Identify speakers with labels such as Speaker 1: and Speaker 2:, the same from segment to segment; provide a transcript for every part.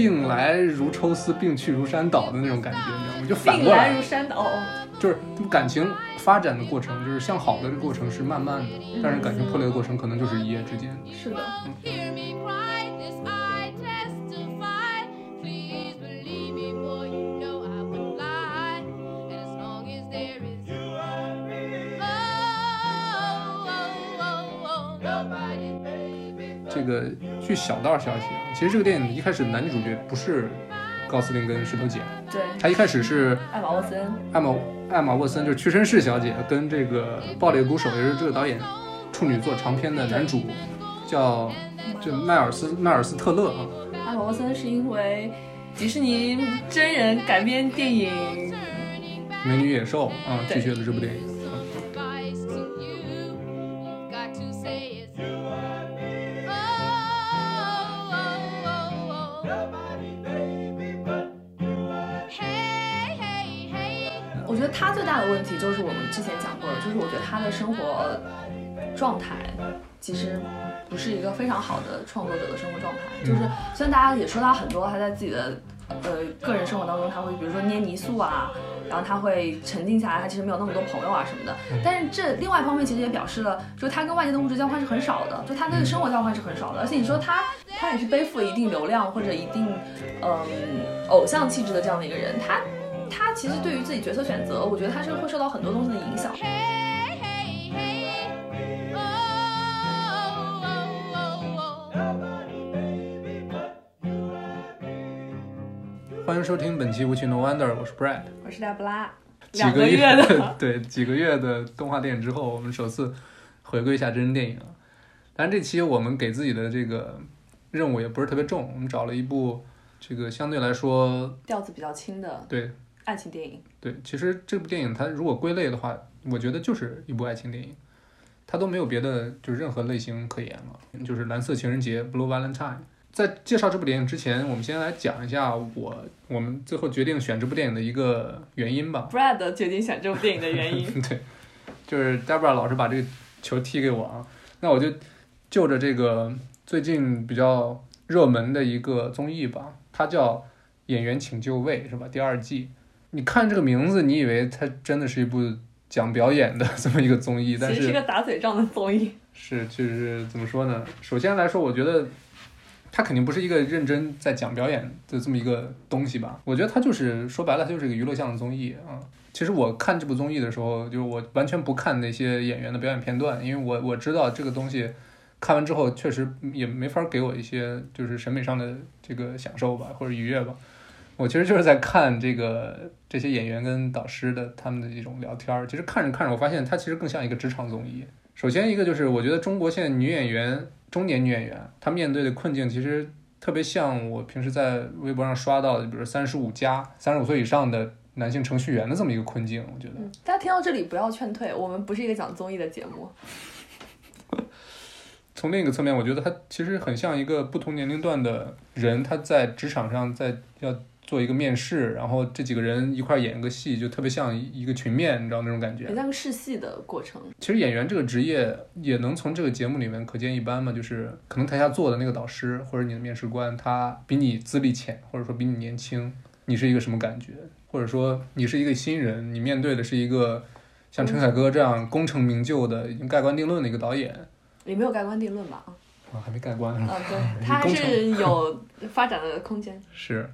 Speaker 1: 病来如抽丝，病去如山倒”的那种感觉，你知道吗？就反过来
Speaker 2: 病来如，山倒。
Speaker 1: 就是感情发展的过程，就是向好的这个过程是慢慢的，但是感情破裂的过程可能就是一夜之间。
Speaker 2: 是的
Speaker 3: ，Hear
Speaker 1: 据小道消息啊，其实这个电影一开始男女主角不是高司令跟石头姐，
Speaker 2: 对，
Speaker 1: 他一开始是
Speaker 2: 艾玛沃森，
Speaker 1: 艾玛艾玛沃森，就是屈臣氏小姐跟这个爆裂鼓手，也是这个导演处女作长片的男主，叫就迈尔斯迈尔斯特勒啊。
Speaker 2: 艾玛沃森是因为迪士尼真人改编电影，
Speaker 1: 美女野兽啊，
Speaker 2: 对
Speaker 1: 拒绝了这部电影。
Speaker 2: 我觉得他的生活状态其实不是一个非常好的创作者的生活状态。就是虽然大家也说他很多，他在自己的呃个人生活当中，他会比如说捏泥塑啊，然后他会沉浸下来，他其实没有那么多朋友啊什么的。但是这另外一方面其实也表示了，说他跟外界的物质交换是很少的，就他的生活交换是很少的。而且你说他他也是背负了一定流量或者一定嗯偶像气质的这样的一个人，他。他其实对于自己角色选择，我觉得他是会受到很多东西的影响。
Speaker 1: 欢迎收听本期无情 No Wonder，我是 Brad。
Speaker 2: 我是拉布拉，
Speaker 1: 几
Speaker 2: 个
Speaker 1: 月
Speaker 2: 月的，
Speaker 1: 对几个月的动画电影之后，我们首次回归一下真人电影啊。当然，这期我们给自己的这个任务也不是特别重，我们找了一部这个相对来说
Speaker 2: 调子比较轻的
Speaker 1: 对
Speaker 2: 爱情电影。
Speaker 1: 对，其实这部电影它如果归类的话，我觉得就是一部爱情电影，它都没有别的就是任何类型可言了，就是蓝色情人节 （Blue Valentine）。在介绍这部电影之前，我们先来讲一下我我们最后决定选这部电影的一个原因吧。
Speaker 2: Brad 决定选这部电影的原因，
Speaker 1: 对，就是 Debra 老师把这个球踢给我啊，那我就就着这个最近比较热门的一个综艺吧，它叫《演员请就位》是吧？第二季。你看这个名字，你以为它真的是一部讲表演的 这么一个综艺，但
Speaker 2: 其实是
Speaker 1: 是
Speaker 2: 个打嘴仗的综艺。
Speaker 1: 是就是怎么说呢？首先来说，我觉得他肯定不是一个认真在讲表演的这么一个东西吧。我觉得他就是说白了，他就是一个娱乐向的综艺啊。其实我看这部综艺的时候，就是我完全不看那些演员的表演片段，因为我我知道这个东西看完之后确实也没法给我一些就是审美上的这个享受吧，或者愉悦吧。我其实就是在看这个这些演员跟导师的他们的一种聊天儿。其实看着看着，我发现它其实更像一个职场综艺。首先一个就是，我觉得中国现在女演员、中年女演员，她面对的困境其实特别像我平时在微博上刷到的，比如三十五加、三十五岁以上的男性程序员的这么一个困境。我觉得，
Speaker 2: 嗯，大家听到这里不要劝退，我们不是一个讲综艺的节目。
Speaker 1: 从另一个侧面，我觉得他其实很像一个不同年龄段的人，他在职场上在要做一个面试，然后这几个人一块儿演个戏，就特别像一个群面，你知道那种感觉
Speaker 2: 很。像个试戏的过程。
Speaker 1: 其实演员这个职业也能从这个节目里面可见一斑嘛，就是可能台下坐的那个导师或者你的面试官，他比你资历浅，或者说比你年轻，你是一个什么感觉？或者说你是一个新人，你面对的是一个像陈凯歌这样功成名就的、已经盖棺定论的一个导演
Speaker 2: 也没有盖棺定论吧？
Speaker 1: 啊，还没盖棺？
Speaker 2: 啊，对，他还是有发展的空间。
Speaker 1: 是，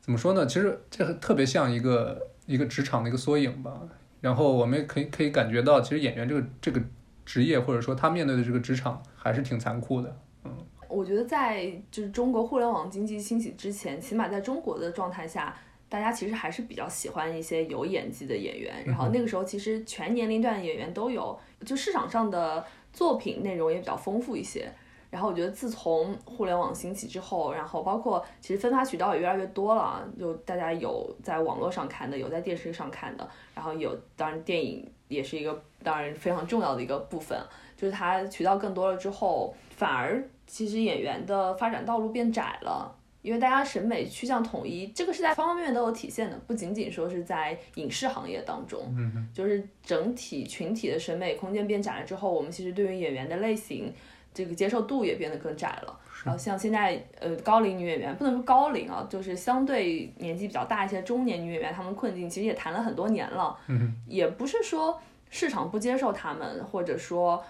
Speaker 1: 怎么说呢？其实这特别像一个一个职场的一个缩影吧。然后我们也可以可以感觉到，其实演员这个这个职业，或者说他面对的这个职场，还是挺残酷的。
Speaker 2: 嗯我觉得在就是中国互联网经济兴起之前，起码在中国的状态下，大家其实还是比较喜欢一些有演技的演员。然后那个时候其实全年龄段的演员都有，就市场上的作品内容也比较丰富一些。然后我觉得自从互联网兴起之后，然后包括其实分发渠道也越来越多了啊，就大家有在网络上看的，有在电视上看的，然后有当然电影也是一个当然非常重要的一个部分，就是它渠道更多了之后，反而其实演员的发展道路变窄了。因为大家审美趋向统一，这个是在方方面面都有体现的，不仅仅说是在影视行业当中，
Speaker 1: 嗯
Speaker 2: 就是整体群体的审美空间变窄了之后，我们其实对于演员的类型，这个接受度也变得更窄了。然后像现在呃高龄女演员，不能说高龄啊，就是相对年纪比较大一些中年女演员，她们困境其实也谈了很多年了，
Speaker 1: 嗯
Speaker 2: 也不是说市场不接受她们，或者说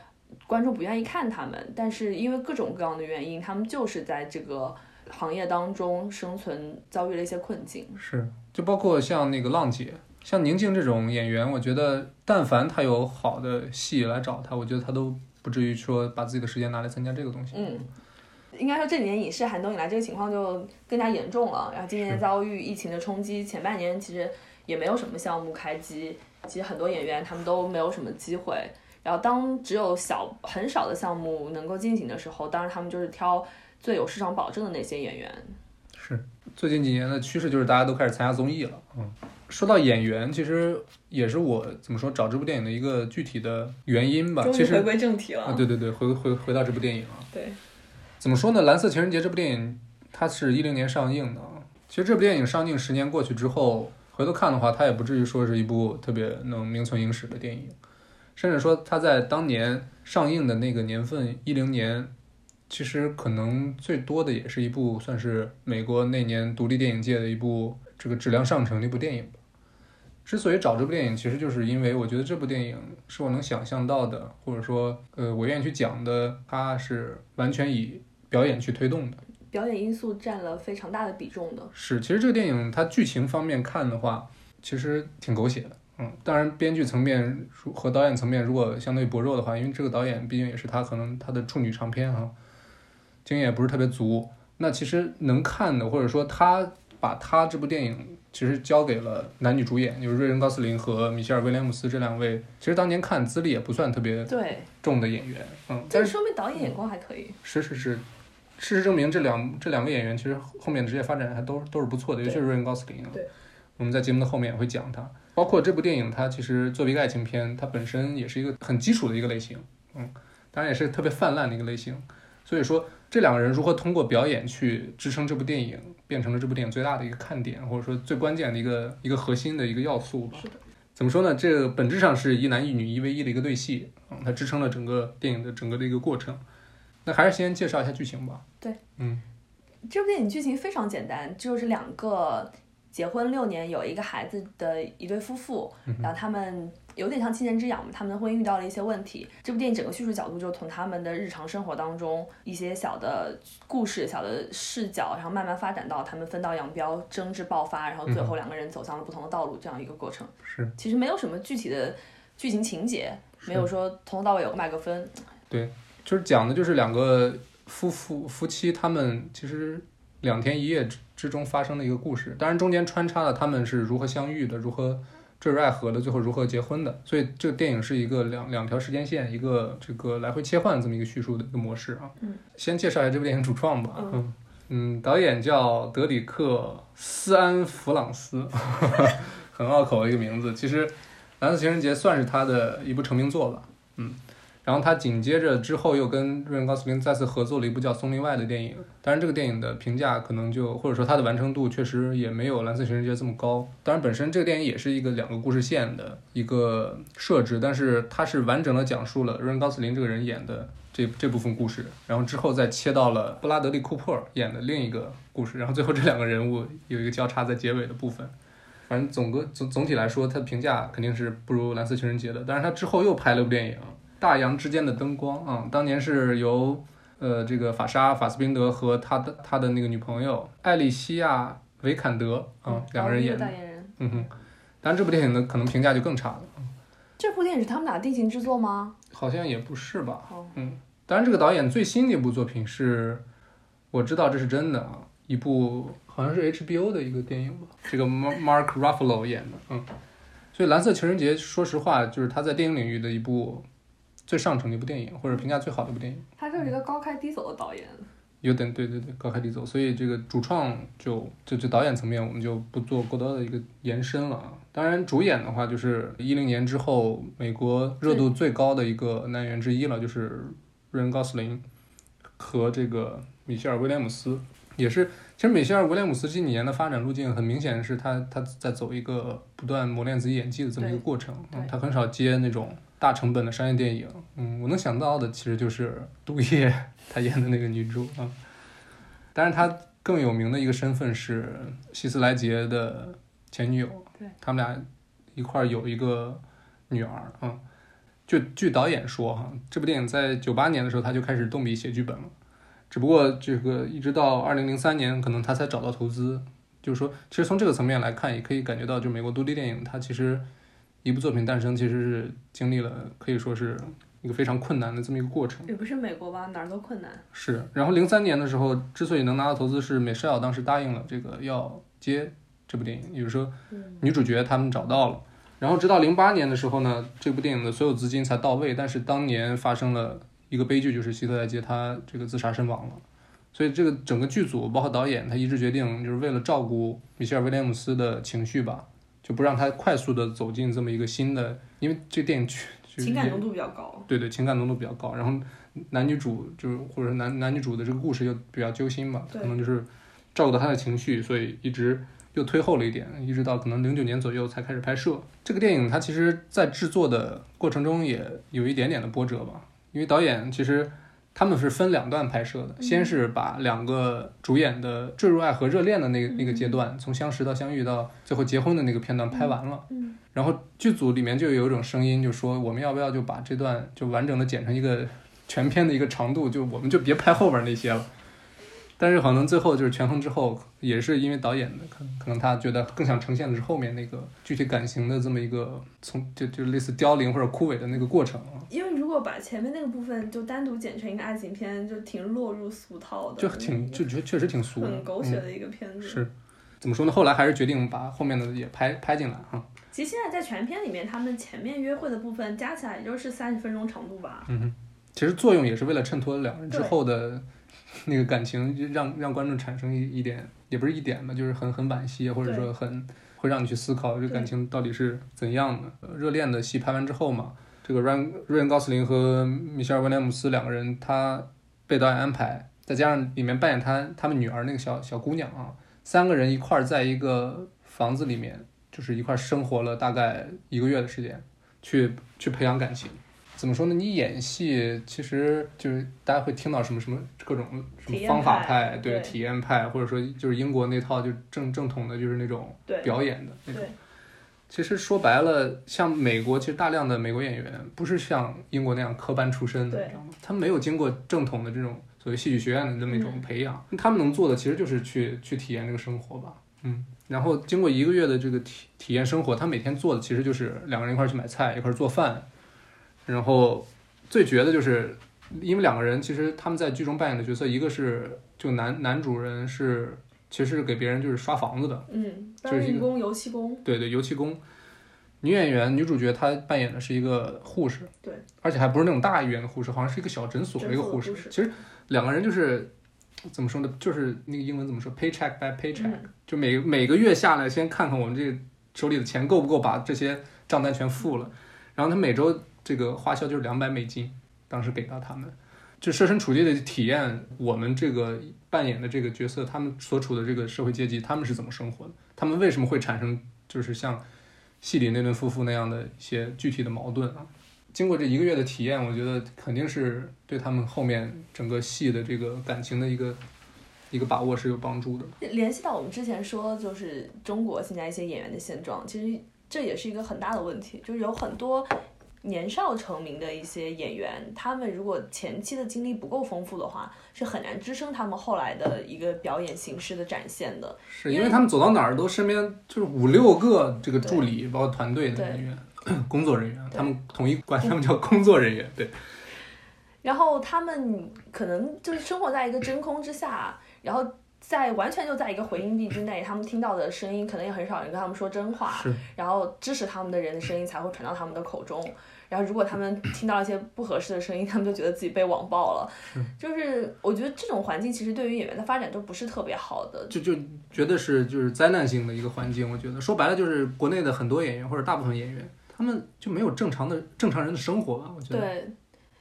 Speaker 2: 观众不愿意看她们，但是因为各种各样的原因，她们就是在这个行业当中生存遭遇了一些困境。
Speaker 1: 是，就包括像那个浪姐，像宁静这种演员，我觉得但凡她有好的戏来找她，我觉得她都不至于说把自己的时间拿来参加这个东西。
Speaker 2: 嗯，应该说这几年影视寒冬以来，这个情况就更加严重了。然后今年遭遇疫情的冲击，前半年其实也没有什么项目开机，其实很多演员他们都没有什么机会。然后当只有小很少的项目能够进行的时候，当然他们就是挑最有市场保证的那些演员。
Speaker 1: 是，最近几年的趋势就是大家都开始参加综艺了。嗯，说到演员，其实也是我怎么说找这部电影的一个具体的原因吧。其实回
Speaker 2: 归正题了
Speaker 1: 啊，对对对，回回回到这部电影啊，
Speaker 2: 对
Speaker 1: 怎么说呢？《蓝色情人节》这部电影，它是一零年上映的啊。其实这部电影上映十年过去之后，回头看的话，它也不至于说是一部特别能名存影史的电影，甚至说它在当年上映的那个年份，一零年，其实可能最多的也是一部算是美国那年独立电影界的一部这个质量上乘的一部电影吧。之所以找这部电影，其实就是因为我觉得这部电影是我能想象到的，或者说，呃，我愿意去讲的，它是完全以表演去推动的。
Speaker 2: 表演因素占了非常大的比重的。
Speaker 1: 是，其实这个电影它剧情方面看的话，其实挺狗血的。嗯，当然编剧层面如和导演层面如果相对薄弱的话，因为这个导演毕竟也是他可能他的处女长片哈，经验也不是特别足。那其实能看的，或者说他把他这部电影其实交给了男女主演，就是瑞恩·高斯林和米歇尔·威廉姆斯这两位，其实当年看资历也不算特别
Speaker 2: 对，
Speaker 1: 重的演员。嗯，
Speaker 2: 这
Speaker 1: 但是
Speaker 2: 说明导演眼光还可以。
Speaker 1: 是是是，事实证明这两这两位演员其实后面的职业发展还都都是不错的，尤其是瑞恩·高斯林啊。
Speaker 2: 对，
Speaker 1: 我们在节目的后面也会讲他。包括这部电影，它其实作为一个爱情片，它本身也是一个很基础的一个类型，嗯，当然也是特别泛滥的一个类型。所以说，这两个人如何通过表演去支撑这部电影，变成了这部电影最大的一个看点，或者说最关键的一个一个核心的一个要素吧。
Speaker 2: 是的。
Speaker 1: 怎么说呢？这个本质上是一男一女一 v 一的一个对戏，嗯，它支撑了整个电影的整个的一个过程。那还是先介绍一下剧情吧。
Speaker 2: 对，
Speaker 1: 嗯，
Speaker 2: 这部电影剧情非常简单，就是两个结婚六年有一个孩子的一对夫妇，然后他们有点像七年之痒嘛，他们的婚姻遇到了一些问题。这部电影整个叙述角度就从他们的日常生活当中一些小的故事、小的视角，然后慢慢发展到他们分道扬镳、争执爆发，然后最后两个人走向了不同的道路这样一个过程。
Speaker 1: 是
Speaker 2: 其实没有什么具体的剧情情节，没有说从头到尾有个麦克风。
Speaker 1: 对就是讲的就是两个夫妇夫妻他们其实两天一夜之之中发生的一个故事，当然中间穿插了他们是如何相遇的，如何坠入爱河的，最后如何结婚的。所以这个电影是一个两两条时间线，一个这个来回切换这么一个叙述的一个模式啊。
Speaker 2: 嗯，
Speaker 1: 先介绍一下这部电影主创吧。
Speaker 2: 嗯
Speaker 1: 嗯嗯，导演叫德里克·斯安弗朗斯，很拗口的一个名字。其实《蓝色情人节》算是他的一部成名作吧。嗯。然后他紧接着之后又跟瑞恩·高斯林再次合作了一部叫《松林外》的电影，当然这个电影的评价可能就或者说它的完成度确实也没有《蓝色情人节》这么高。当然本身这个电影也是一个两个故事线的一个设置，但是它是完整的讲述了瑞恩·高斯林这个人演的这这部分故事，然后之后再切到了布拉德利·库珀演的另一个故事，然后最后这两个人物有一个交叉在结尾的部分。反正总个总总体来说，他的评价肯定是不如《蓝色情人节》的，但是他之后又拍了部电影。大洋之间的灯光啊、当年是由呃这个法沙法斯宾德和他的他的那个女朋友艾丽西亚维坎德啊、两个人演的。嗯哼。当然这部电影呢可能评价就更差了，
Speaker 2: 这部电影是他们俩定情之作吗？
Speaker 1: 好像也不是吧？
Speaker 2: 哦，
Speaker 1: 嗯，当然这个导演最新的一部作品是，我知道这是真的啊，一部好像是 HBO 的一个电影吧，这个 Mark Ruffalo 演的，嗯。所以《蓝色情人节》说实话就是他在电影领域的一部最上乘的一部电影，或者评价最好的一部电影。
Speaker 2: 他就是一个高开低走的导演。
Speaker 1: 有点对对对，高开低走，所以这个主创就就就导演层面，我们就不做过多的一个延伸了啊。当然，主演的话就是一零年之后美国热度最高的一个男演员之一了，就是瑞恩·高斯林和这个米歇尔·威廉姆斯，也是其实米歇尔·威廉姆斯近几年的发展路径，很明显是他他在走一个不断磨练自己演技的这么一个过程。嗯他很少接那种大成本的商业电影。嗯，我能想到的其实就是《毒液》她演的那个女主啊。当然，她更有名的一个身份是希斯莱杰的前女友。
Speaker 2: 对，
Speaker 1: 他们俩一块儿有一个女儿。嗯，就据导演说哈，这部电影在九八年的时候他就开始动笔写剧本了。只不过这个一直到二零零三年，可能他才找到投资。就是说，其实从这个层面来看，也可以感觉到，就美国独立电影它其实一部作品诞生，其实是经历了可以说是一个非常困难的这么一个过程。
Speaker 2: 也不是美国吧，哪儿都困难。
Speaker 1: 是，然后零三年的时候，之所以能拿到投资，是美少当时答应了这个要接这部电影，也就是说
Speaker 2: 嗯，
Speaker 1: 女主角他们找到了。然后直到零八年的时候呢，这部电影的所有资金才到位，但是当年发生了一个悲剧，就是希特莱杰他这个自杀身亡了。所以这个整个剧组包括导演，他一致决定，就是为了照顾米歇尔威廉姆斯的情绪吧，就不让他快速的走进这么一个新的，因为这电影
Speaker 2: 情感浓度比较高。
Speaker 1: 对对，情感浓度比较高，然后男女主就是或者男男女主的这个故事又比较揪心
Speaker 2: 嘛，
Speaker 1: 可能就是照顾到他的情绪，所以一直又推后了一点，一直到可能零九年左右才开始拍摄。这个电影它其实在制作的过程中也有一点点的波折吧，因为导演其实他们是分两段拍摄的，先是把两个主演的坠入爱河热恋的那个那个阶段，从相识到相遇到最后结婚的那个片段拍完了。
Speaker 2: 嗯，
Speaker 1: 然后剧组里面就有一种声音，就说我们要不要就把这段就完整的剪成一个全片的一个长度，就我们就别拍后边那些了。但是可能最后就是权衡之后，也是因为导演的可能可能他觉得更想呈现的是后面那个具体感情的这么一个从就就类似凋零或者枯萎的那个过程啊，
Speaker 2: 因为如果把前面那个部分就单独剪成一个爱情片，就挺落入俗套的，
Speaker 1: 就挺就觉确实挺俗的，
Speaker 2: 很狗血
Speaker 1: 嗯、
Speaker 2: 的一个片子。
Speaker 1: 是怎么说呢？后来还是决定把后面的也拍拍进来哈。
Speaker 2: 其实现在在全片里面，他们前面约会的部分加起来也就是三十分钟长度吧。
Speaker 1: 嗯哼，其实作用也是为了衬托两人之后的 那个感情，就让让观众产生一一点，也不是一点吧，就是很很惋惜，或者说很会让你去思考这个感情到底是怎样的。呃热恋的戏拍完之后嘛，这个瑞恩瑞恩高斯林和米歇尔威廉姆斯两个人，他被导演安排，再加上里面扮演他他们女儿那个小小姑娘啊，三个人一块儿在一个房子里面，就是一块儿生活了大概一个月的时间，去去培养感情。怎么说呢？你演戏其实就是大家会听到什么什么各种什么方法
Speaker 2: 派
Speaker 1: 对
Speaker 2: 对
Speaker 1: 体验派，或者说就是英国那套就正正统的，就是那种
Speaker 2: 对
Speaker 1: 表演的那种。其实说白了，像美国，其实大量的美国演员不是像英国那样科班出身的，你知道吗？他们没有经过正统的这种所谓戏剧学院的这么一种
Speaker 2: 嗯
Speaker 1: 培养，他们能做的其实就是去去体验这个生活吧。嗯，然后经过一个月的这个体体验生活，他每天做的其实就是两个人一块儿去买菜，一块儿做饭，然后最绝的就是，因为两个人其实他们在剧中扮演的角色，一个是就男男主人是其实是给别人就是刷房子的，
Speaker 2: 嗯，搬运工、油漆工，
Speaker 1: 对对，油漆工。女演员女主角她扮演的是一个护士，
Speaker 2: 对，
Speaker 1: 而且还不是那种大医院的护士，好像是一个小诊所的一个护士。其实两个人就是怎么说呢？就是那个英文怎么说？paycheck by paycheck，、
Speaker 2: 嗯
Speaker 1: 就每每个月下来，先看看我们这个手里的钱够不够把这些账单全付了，然后他每周这个花销就是两百美金，当时给到他们，就设身处地的体验我们这个扮演的这个角色，他们所处的这个社会阶级，他们是怎么生活的，他们为什么会产生就是像戏里那对夫妇那样的一些具体的矛盾啊。经过这一个月的体验，我觉得肯定是对他们后面整个戏的这个感情的一个一个把握是有帮助的。
Speaker 2: 联系到我们之前说，就是中国现在一些演员的现状，其实这也是一个很大的问题，就是有很多年少成名的一些演员，他们如果前期的经历不够丰富的话，是很难支撑他们后来的一个表演形式的展现的。
Speaker 1: 是因为他们走到哪儿都身边就是五六个这个助理，包括团队的人员、工作人员，他们统一管他们叫工作人员。对，
Speaker 2: 然后他们可能就是生活在一个真空之下，然后在完全就在一个回音壁之内，他们听到的声音可能也很少人跟他们说真话，然后支持他们的人的声音才会传到他们的口中。然后如果他们听到一些不合适的声音，他们就觉得自己被网暴了。就是我觉得这种环境其实对于演员的发展都不是特别好的。
Speaker 1: 就就觉得是就是灾难性的一个环境。我觉得说白了就是国内的很多演员或者大部分演员，他们就没有正常的正常人的生活吧。我觉得
Speaker 2: 对，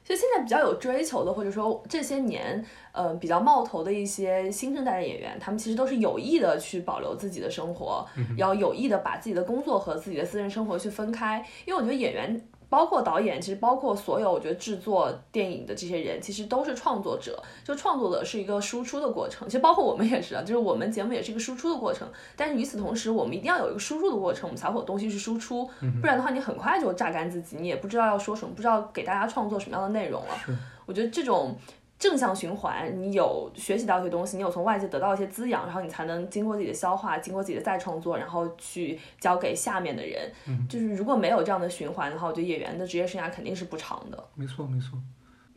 Speaker 2: 就现在比较有追求的，或者说这些年，呃，比较冒头的一些新生代的演员，他们其实都是有意的去保留自己的生活，然后有意的把自己的工作和自己的私人生活去分开。因为我觉得演员，包括导演，其实包括所有我觉得制作电影的这些人，其实都是创作者。就创作者是一个输出的过程，其实包括我们也是啊，就是我们节目也是一个输出的过程。但是与此同时，我们一定要有一个输入的过程，我们才会有东西去输出，不然的话，你很快就榨干自己，你也不知道要说什么，不知道给大家创作什么样的内容了。我觉得这种正向循环，你有学习到一些东西，你有从外界得到一些滋养，然后你才能经过自己的消化，经过自己的再创作，然后去交给下面的人。就是如果没有这样的循环的话，我觉得演员的职业生涯肯定是不长的。
Speaker 1: 没错没错。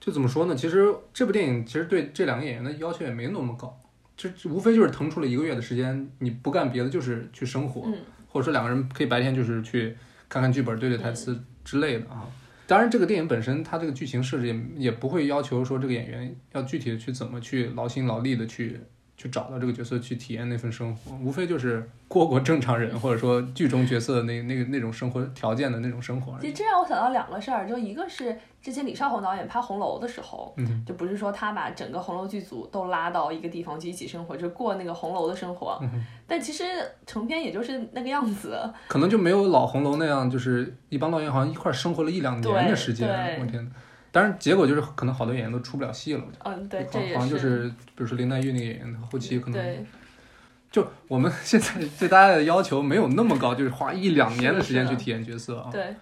Speaker 1: 就怎么说呢？其实这部电影其实对这两个演员的要求也没那么高，就无非就是腾出了一个月的时间，你不干别的，就是去生活，
Speaker 2: 嗯
Speaker 1: 或者说两个人可以白天就是去看看剧本、对对台词之类的啊。当然，这个电影本身它这个剧情设置也也不会要求说这个演员要具体的去怎么去劳心劳力的去去找到这个角色去体验那份生活，无非就是过过正常人或者说剧中角色那那个那种生活条件的那种生活
Speaker 2: 这让我想到两个事儿，就一个是之前李少红导演拍《红楼》的时候，
Speaker 1: 嗯
Speaker 2: 就不是说他把整个红楼剧组都拉到一个地方去一起生活，就过那个红楼的生活。
Speaker 1: 嗯
Speaker 2: 但其实成片也就是那个样子，
Speaker 1: 可能就没有老红楼那样，就是一帮导演好像一块儿生活了一两年的时间，我天呐！当然，结果就是可能好多演员都出不了戏了。
Speaker 2: 对，这
Speaker 1: 好像就是比如说林黛玉那个演员，她后期可能
Speaker 2: 对，
Speaker 1: 就我们现在 对大家的要求没有那么高，就是花一两年的时间去体验角色啊。
Speaker 2: 对，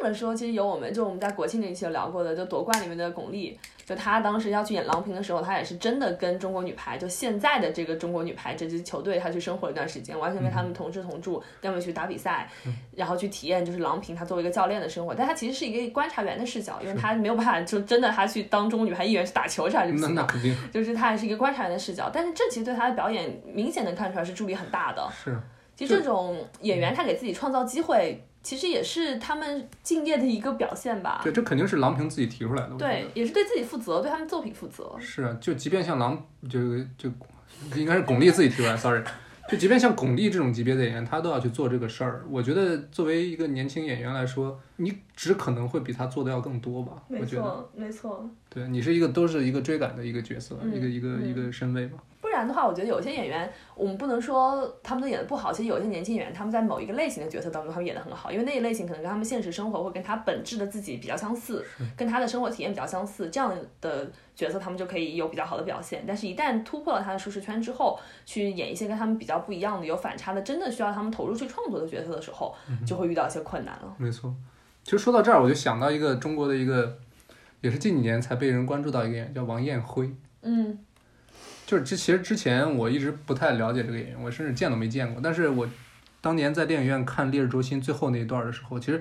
Speaker 2: 然后拉近了说，其实有我们就我们在国庆那一期有聊过的，就夺冠里面的巩俐，就她当时要去演郎平的时候，她也是真的跟中国女排，就现在的这个中国女排这支球队，她去生活了一段时间，完全跟他们同吃同住，跟他们去打比赛，然后去体验就是郎平她作为一个教练的生活，但她其实是一个观察员的视角，因为她没有办法就真的她去当中国女排一员去打球，这还是不
Speaker 1: 那
Speaker 2: 行的。就是她还是一个观察员的视角，但是这其实对她的表演明显能看出来是助力很大的。
Speaker 1: 是
Speaker 2: 其实这种演员他给自己创造机会，其实也是他们敬业的一个表现吧。
Speaker 1: 对，这肯定是郎平自己提出来的。
Speaker 2: 对，也是对自己负责，对他们作品负责。
Speaker 1: 是啊，就即便像郎，就就应该是巩俐自己提出来，sorry，就即便像巩俐这种级别的演员，他都要去做这个事儿。我觉得作为一个年轻演员来说，你只可能会比他做的要更多吧。我觉得，，
Speaker 2: 没错。
Speaker 1: 对你是一个都是一个追赶的一个角色，
Speaker 2: 嗯
Speaker 1: 一个一个
Speaker 2: 嗯
Speaker 1: 一个身位吧。
Speaker 2: 不然的话，我觉得有些演员，我们不能说他们都演的不好。其实有些年轻演员，他们在某一个类型的角色当中，他们演的很好，因为那一类型可能跟他们现实生活或跟他本质的自己比较相似，跟他的生活体验比较相似，这样的角色他们就可以有比较好的表现。但是，一旦突破了他的舒适圈之后，去演一些跟他们比较不一样的、有反差的，真的需要他们投入去创作的角色的时候，就会遇到一些困难了。
Speaker 1: 没错，其实说到这儿，我就想到一个中国的一个，也是近几年才被人关注到一个演员，叫王艳辉。
Speaker 2: 嗯
Speaker 1: 就是之其实之前我一直不太了解这个演员，我甚至见都没见过。但是我当年在电影院看《烈日灼心》最后那一段的时候，其实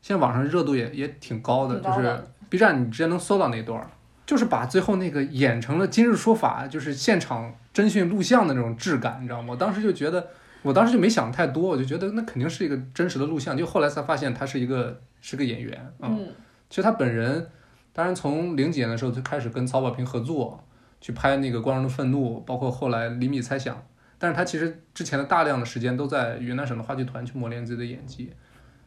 Speaker 1: 现在网上热度也也挺高的，就是 B 站你直接能搜到那段，就是把最后那个演成了《今日说法》，就是现场侦讯录像的那种质感，你知道吗？我当时就觉得，我当时就没想太多，我就觉得那肯定是一个真实的录像。就后来才发现他是一个是个演员啊。
Speaker 2: 嗯
Speaker 1: 其实他本人，当然从零几年的时候就开始跟曹保平合作，去拍那个《光荣的愤怒》，包括后来《厘米猜想》。但是他其实之前的大量的时间都在云南省的话剧团去磨练自己的演技。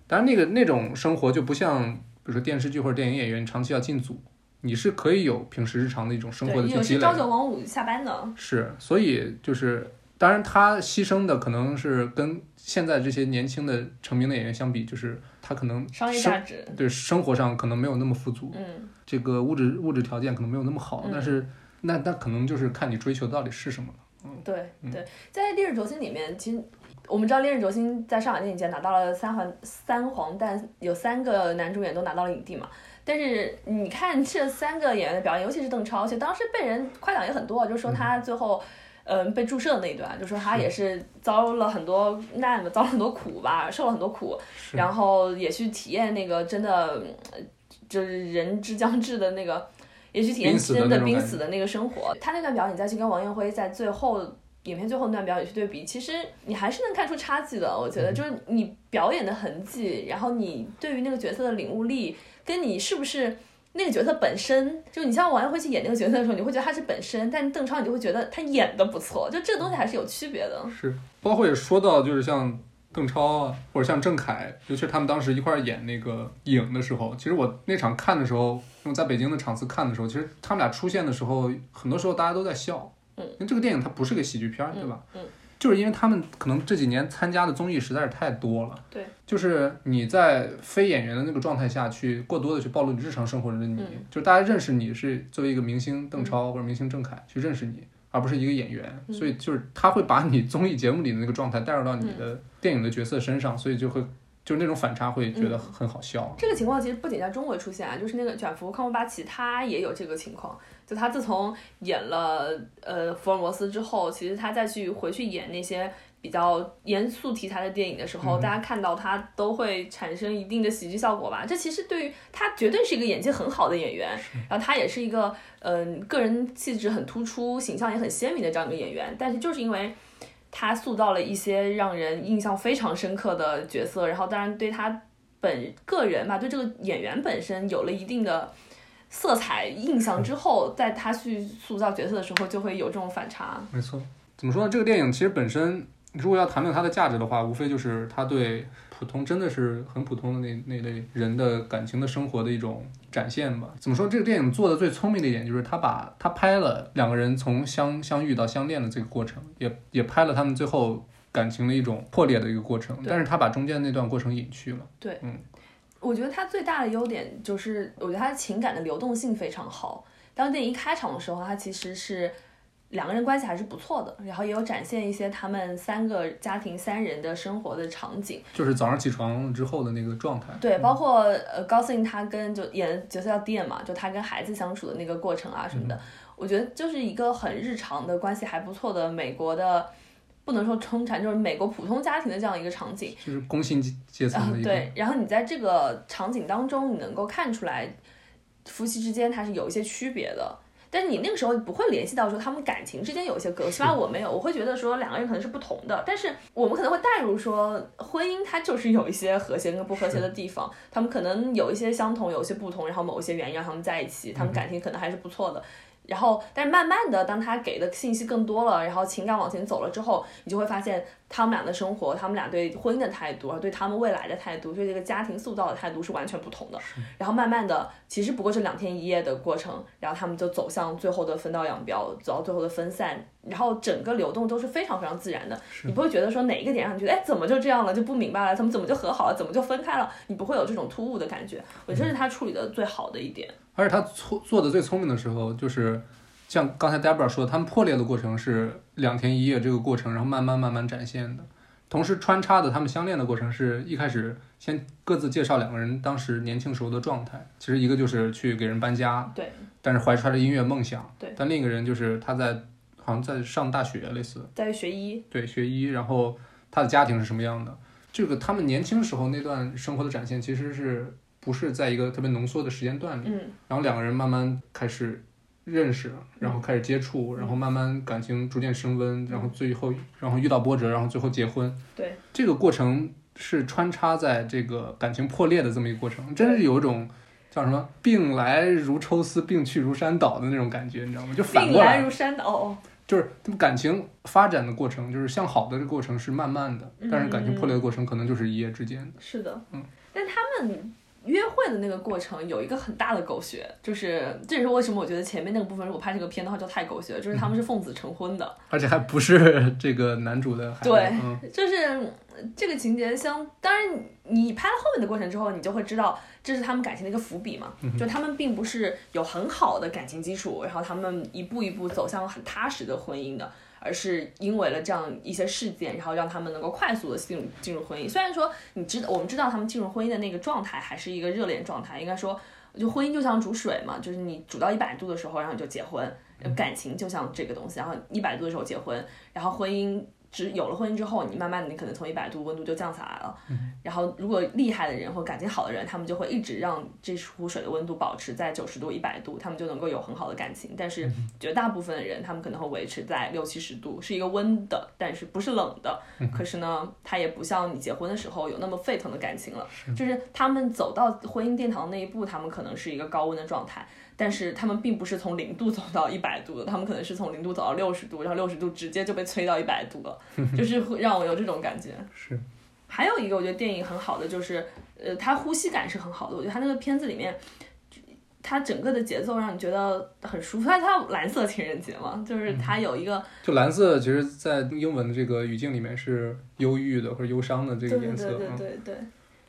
Speaker 1: 当然，那个那种生活就不像，比如说电视剧或者电影演员长期要进组，你是可以有平时日常的一种生活
Speaker 2: 对，
Speaker 1: 的去积累
Speaker 2: 有些朝九晚五下班的。
Speaker 1: 是，所以就是，当然他牺牲的可能是跟现在这些年轻的成名的演员相比，就是他可能
Speaker 2: 商业
Speaker 1: 生
Speaker 2: 价值，
Speaker 1: 对生活上可能没有那么富足，
Speaker 2: 嗯，
Speaker 1: 这个物质物质条件可能没有那么好，
Speaker 2: 嗯
Speaker 1: 但是那那可能就是看你追求到底是什么了。
Speaker 2: 对
Speaker 1: 嗯
Speaker 2: 对，在《烈日灼心》里面，其实我们知道《烈日灼心》在上海电影节拿到了三环三黄蛋，有三个男主演都拿到了影帝嘛。但是你看这三个演员的表演，尤其是邓超，其实当时被人夸奖也很多，就说他最后。嗯，被注射的那一段，就说他也是遭了很多难吧，遭了很多苦吧，受了很多苦，然后也去体验那个真的，呃就是人之将至的那个，也去体验真的濒死的那个生活。他那段表演再去跟王艳辉在最后影片最后那段表演去对比，其实你还是能看出差距的。我觉得就是你表演的痕迹，然后你对于那个角色的领悟力，跟你是不是。那个角色本身，就你像王艳辉去演那个角色的时候，你会觉得他是本身，但邓超你就会觉得他演的不错，就这个东西还是有区别的。
Speaker 1: 是，包括也说到，就是像邓超啊，或者像郑恺，尤其是他们当时一块儿演那个影的时候，其实我那场看的时候，因为在北京的场次看的时候，其实他们俩出现的时候，很多时候大家都在笑。
Speaker 2: 嗯，
Speaker 1: 因为这个电影它不是个喜剧片儿，对吧？
Speaker 2: 嗯，
Speaker 1: 就是因为他们可能这几年参加的综艺实在是太多了。
Speaker 2: 对，
Speaker 1: 就是你在非演员的那个状态下去过多的去暴露你日常生活中的你，
Speaker 2: 嗯
Speaker 1: 就是大家认识你是作为一个明星邓超或者明星郑恺去认识你，而不是一个演员，
Speaker 2: 嗯
Speaker 1: 所以就是他会把你综艺节目里的那个状态带入到你的电影的角色身上，所以就会就是那种反差会觉得很很好笑。
Speaker 2: 这个情况其实不仅在中国出现啊，就是那个卷福康伯巴奇他也有这个情况。就他自从演了呃福尔摩斯之后，其实他再去回去演那些比较严肃题材的电影的时候，
Speaker 1: 嗯
Speaker 2: 大家看到他都会产生一定的喜剧效果吧。这其实对于他绝对是一个演技很好的演员，然后他也是一个嗯、个人气质很突出、形象也很鲜明的这样一个演员。但是就是因为他塑造了一些让人印象非常深刻的角色，然后当然对他本个人吧，对这个演员本身有了一定的色彩印象之后，在他去塑造角色的时候，就会有这种反差。
Speaker 1: 没错，怎么说呢？这个电影其实本身，如果要谈论它的价值的话，无非就是它对普通真的是很普通的那那类人的感情的生活的一种展现吧。怎么说？这个电影做的最聪明的一点就是他把他拍了两个人从相相遇到相恋的这个过程，也也拍了他们最后感情的一种破裂的一个过程，但是他把中间那段过程隐去了。
Speaker 2: 对，嗯我觉得它最大的优点就是，我觉得它情感的流动性非常好。当电影一开场的时候，它其实是两个人关系还是不错的，然后也有展现一些他们三个家庭三人的生活的场景。
Speaker 1: 就是早上起床之后的那个状态。
Speaker 2: 对，包括呃高兴他跟就演角色叫 Dean 嘛，就他跟孩子相处的那个过程啊什么的，我觉得就是一个很日常的关系还不错的美国的，不能说中产，就是美国普通家庭的这样一个场景。
Speaker 1: 就是工薪阶层的一个。
Speaker 2: 啊对，然后你在这个场景当中，你能够看出来夫妻之间它是有一些区别的。但是你那个时候不会联系到说他们感情之间有一些隔阂，起码我没有，我会觉得说两个人可能是不同的，但是我们可能会带入说婚姻它就是有一些和谐跟不和谐的地方，他们可能有一些相同，有一些不同，然后某一些原因让他们在一起，他们感情可能还是不错的。然后，但是慢慢的，当他给的信息更多了，然后情感往前走了之后，你就会发现他们俩的生活，他们俩对婚姻的态度，对他们未来的态度，对这个家庭塑造的态度是完全不同的。然后慢慢的，其实不过是两天一夜的过程，然后他们就走向最后的分道扬镳，走到最后的分散，然后整个流动都是非常非常自然的。你不会觉得说哪一个点让你觉得，哎，怎么就这样了，就不明白了，他们怎么就和好了，怎么就分开了？你不会有这种突兀的感觉。我觉得这是他处理的最好的一点。
Speaker 1: 而且他做做的最聪明的时候，就是像刚才 Debra 说的，他们破裂的过程是两天一夜这个过程，然后慢慢慢慢展现的。同时穿插的他们相恋的过程是一开始先各自介绍两个人当时年轻时候的状态。其实一个就是去给人搬家，
Speaker 2: 对，
Speaker 1: 但是怀揣着音乐梦想，
Speaker 2: 对
Speaker 1: 但另一个人就是他在好像在上大学，类似
Speaker 2: 在学医，
Speaker 1: 对学医，然后他的家庭是什么样的？这个他们年轻时候那段生活的展现，其实是不是在一个特别浓缩的时间段里？
Speaker 2: 嗯，
Speaker 1: 然后两个人慢慢开始认识，然后开始接触，然后慢慢感情逐渐升温，然后最后然后遇到波折，然后最后结婚。
Speaker 2: 对，
Speaker 1: 这个过程是穿插在这个感情破裂的这么一个过程，真是有一种叫什么“病来如抽丝，病去如山倒”的那种感觉，你知道吗？就反过来，
Speaker 2: 病来如山倒。哦
Speaker 1: 就是他们感情发展的过程，就是向好的这个过程是慢慢的，但是感情破裂的过程可能就是一夜之间的。
Speaker 2: 是的，
Speaker 1: 嗯，
Speaker 2: 但他们约会的那个过程有一个很大的狗血，就是这也是为什么我觉得前面那个部分如果拍这个片的话就太狗血了，就是他们是奉子成婚的，
Speaker 1: 而且还不是这个男主的孩子，
Speaker 2: 对
Speaker 1: 嗯，
Speaker 2: 就是呃这个情节相，当然你拍了后面的过程之后，你就会知道这是他们感情的一个伏笔嘛，就他们并不是有很好的感情基础，然后他们一步一步走向很踏实的婚姻的。而是因为了这样一些事件，然后让他们能够快速的进入进入婚姻。虽然说你知道我们知道他们进入婚姻的那个状态还是一个热恋状态，应该说就婚姻就像煮水嘛，就是你煮到一百度的时候，然后你就结婚。感情就像这个东西，然后一百度的时候结婚，然后婚姻只有了婚姻之后，你慢慢的你可能从一百度温度就降下来了。然后如果厉害的人或感情好的人，他们就会一直让这壶水的温度保持在九十度、一百度，他们就能够有很好的感情。但是绝大部分的人，他们可能会维持在六七十度，是一个温的，但是不是冷的。可是呢，他也不像你结婚的时候有那么沸腾的感情了。就是他们走到婚姻殿堂那一步，他们可能是一个高温的状态。但是他们并不是从零度走到一百度的，他们可能是从零度走到六十度，然后六十度直接就被催到一百度了，就是会让我有这种感觉。
Speaker 1: 是，
Speaker 2: 还有一个我觉得电影很好的就是，呃，它呼吸感是很好的。我觉得它那个片子里面，它整个的节奏让你觉得很舒服。它它蓝色情人节嘛，就是它有一个
Speaker 1: 就蓝色，其实，在英文的这个语境里面是忧郁的或者忧伤的这个颜色
Speaker 2: 对对
Speaker 1: 对。
Speaker 2: 对对。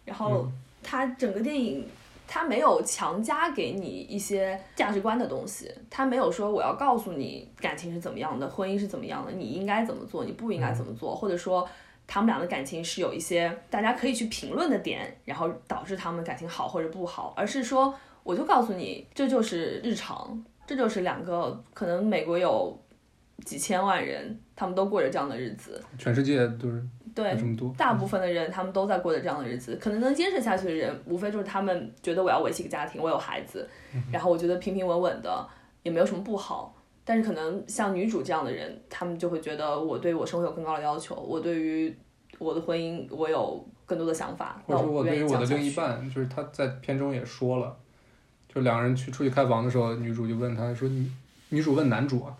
Speaker 2: 然后它整个电影，它没有强加给你一些价值观的东西，他没有说我要告诉你感情是怎么样的，婚姻是怎么样的，你应该怎么做，你不应该怎么做，或者说。他们俩的感情是有一些大家可以去评论的点，然后导致他们感情好或者不好，而是说我就告诉你，这就是日常，这就是两个可能美国有几千万人，他们都过着这样的日子，
Speaker 1: 全世界都是
Speaker 2: 对，
Speaker 1: 这么多。
Speaker 2: 大部分的人他们都在过着这样的日子，可能能坚持下去的人，无非就是他们觉得我要维系一个家庭，我有孩子，然后我觉得平平稳稳的也没有什么不好。但是可能像女主这样的人，他们就会觉得我对我生活有更高的要求，我对于我的婚姻我有更多的想法，
Speaker 1: 或者我
Speaker 2: 愿
Speaker 1: 对于我的。另一半，就是他在片中也说了，就两个人去出去开房的时候，女主就问他说你，女主问男主啊，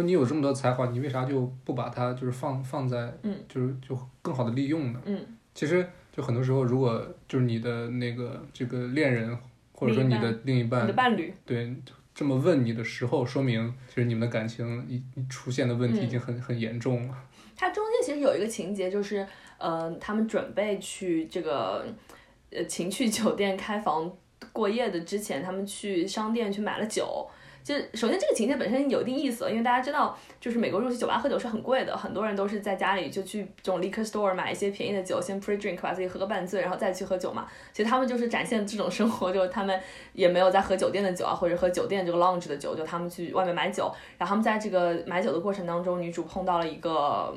Speaker 1: 说你有这么多才华，你为啥就不把它就是放放在，
Speaker 2: 嗯，
Speaker 1: 就是就更好的利用呢？
Speaker 2: 嗯，
Speaker 1: 其实就很多时候，如果就是你的那个这个恋人，或者说你的另一半
Speaker 2: 你的，伴侣，
Speaker 1: 对。这么问你的时候，说明其实你们的感情已已出现的问题
Speaker 2: 嗯
Speaker 1: 已经很、很严重了。
Speaker 2: 它中间其实有一个情节，就是呃，他们准备去这个呃情趣酒店开房过夜的之前，他们去商店去买了酒。就首先这个情节本身有一定意思，因为大家知道，就是美国入去酒吧喝酒是很贵的，很多人都是在家里就去这种 liquor store 买一些便宜的酒，先 pre drink 把自己喝个半醉，然后再去喝酒嘛。其实他们就是展现这种生活，就是他们也没有在喝酒店的酒啊，或者喝酒店这个 lounge 的酒，就他们去外面买酒，然后他们在这个买酒的过程当中，女主碰到了一个，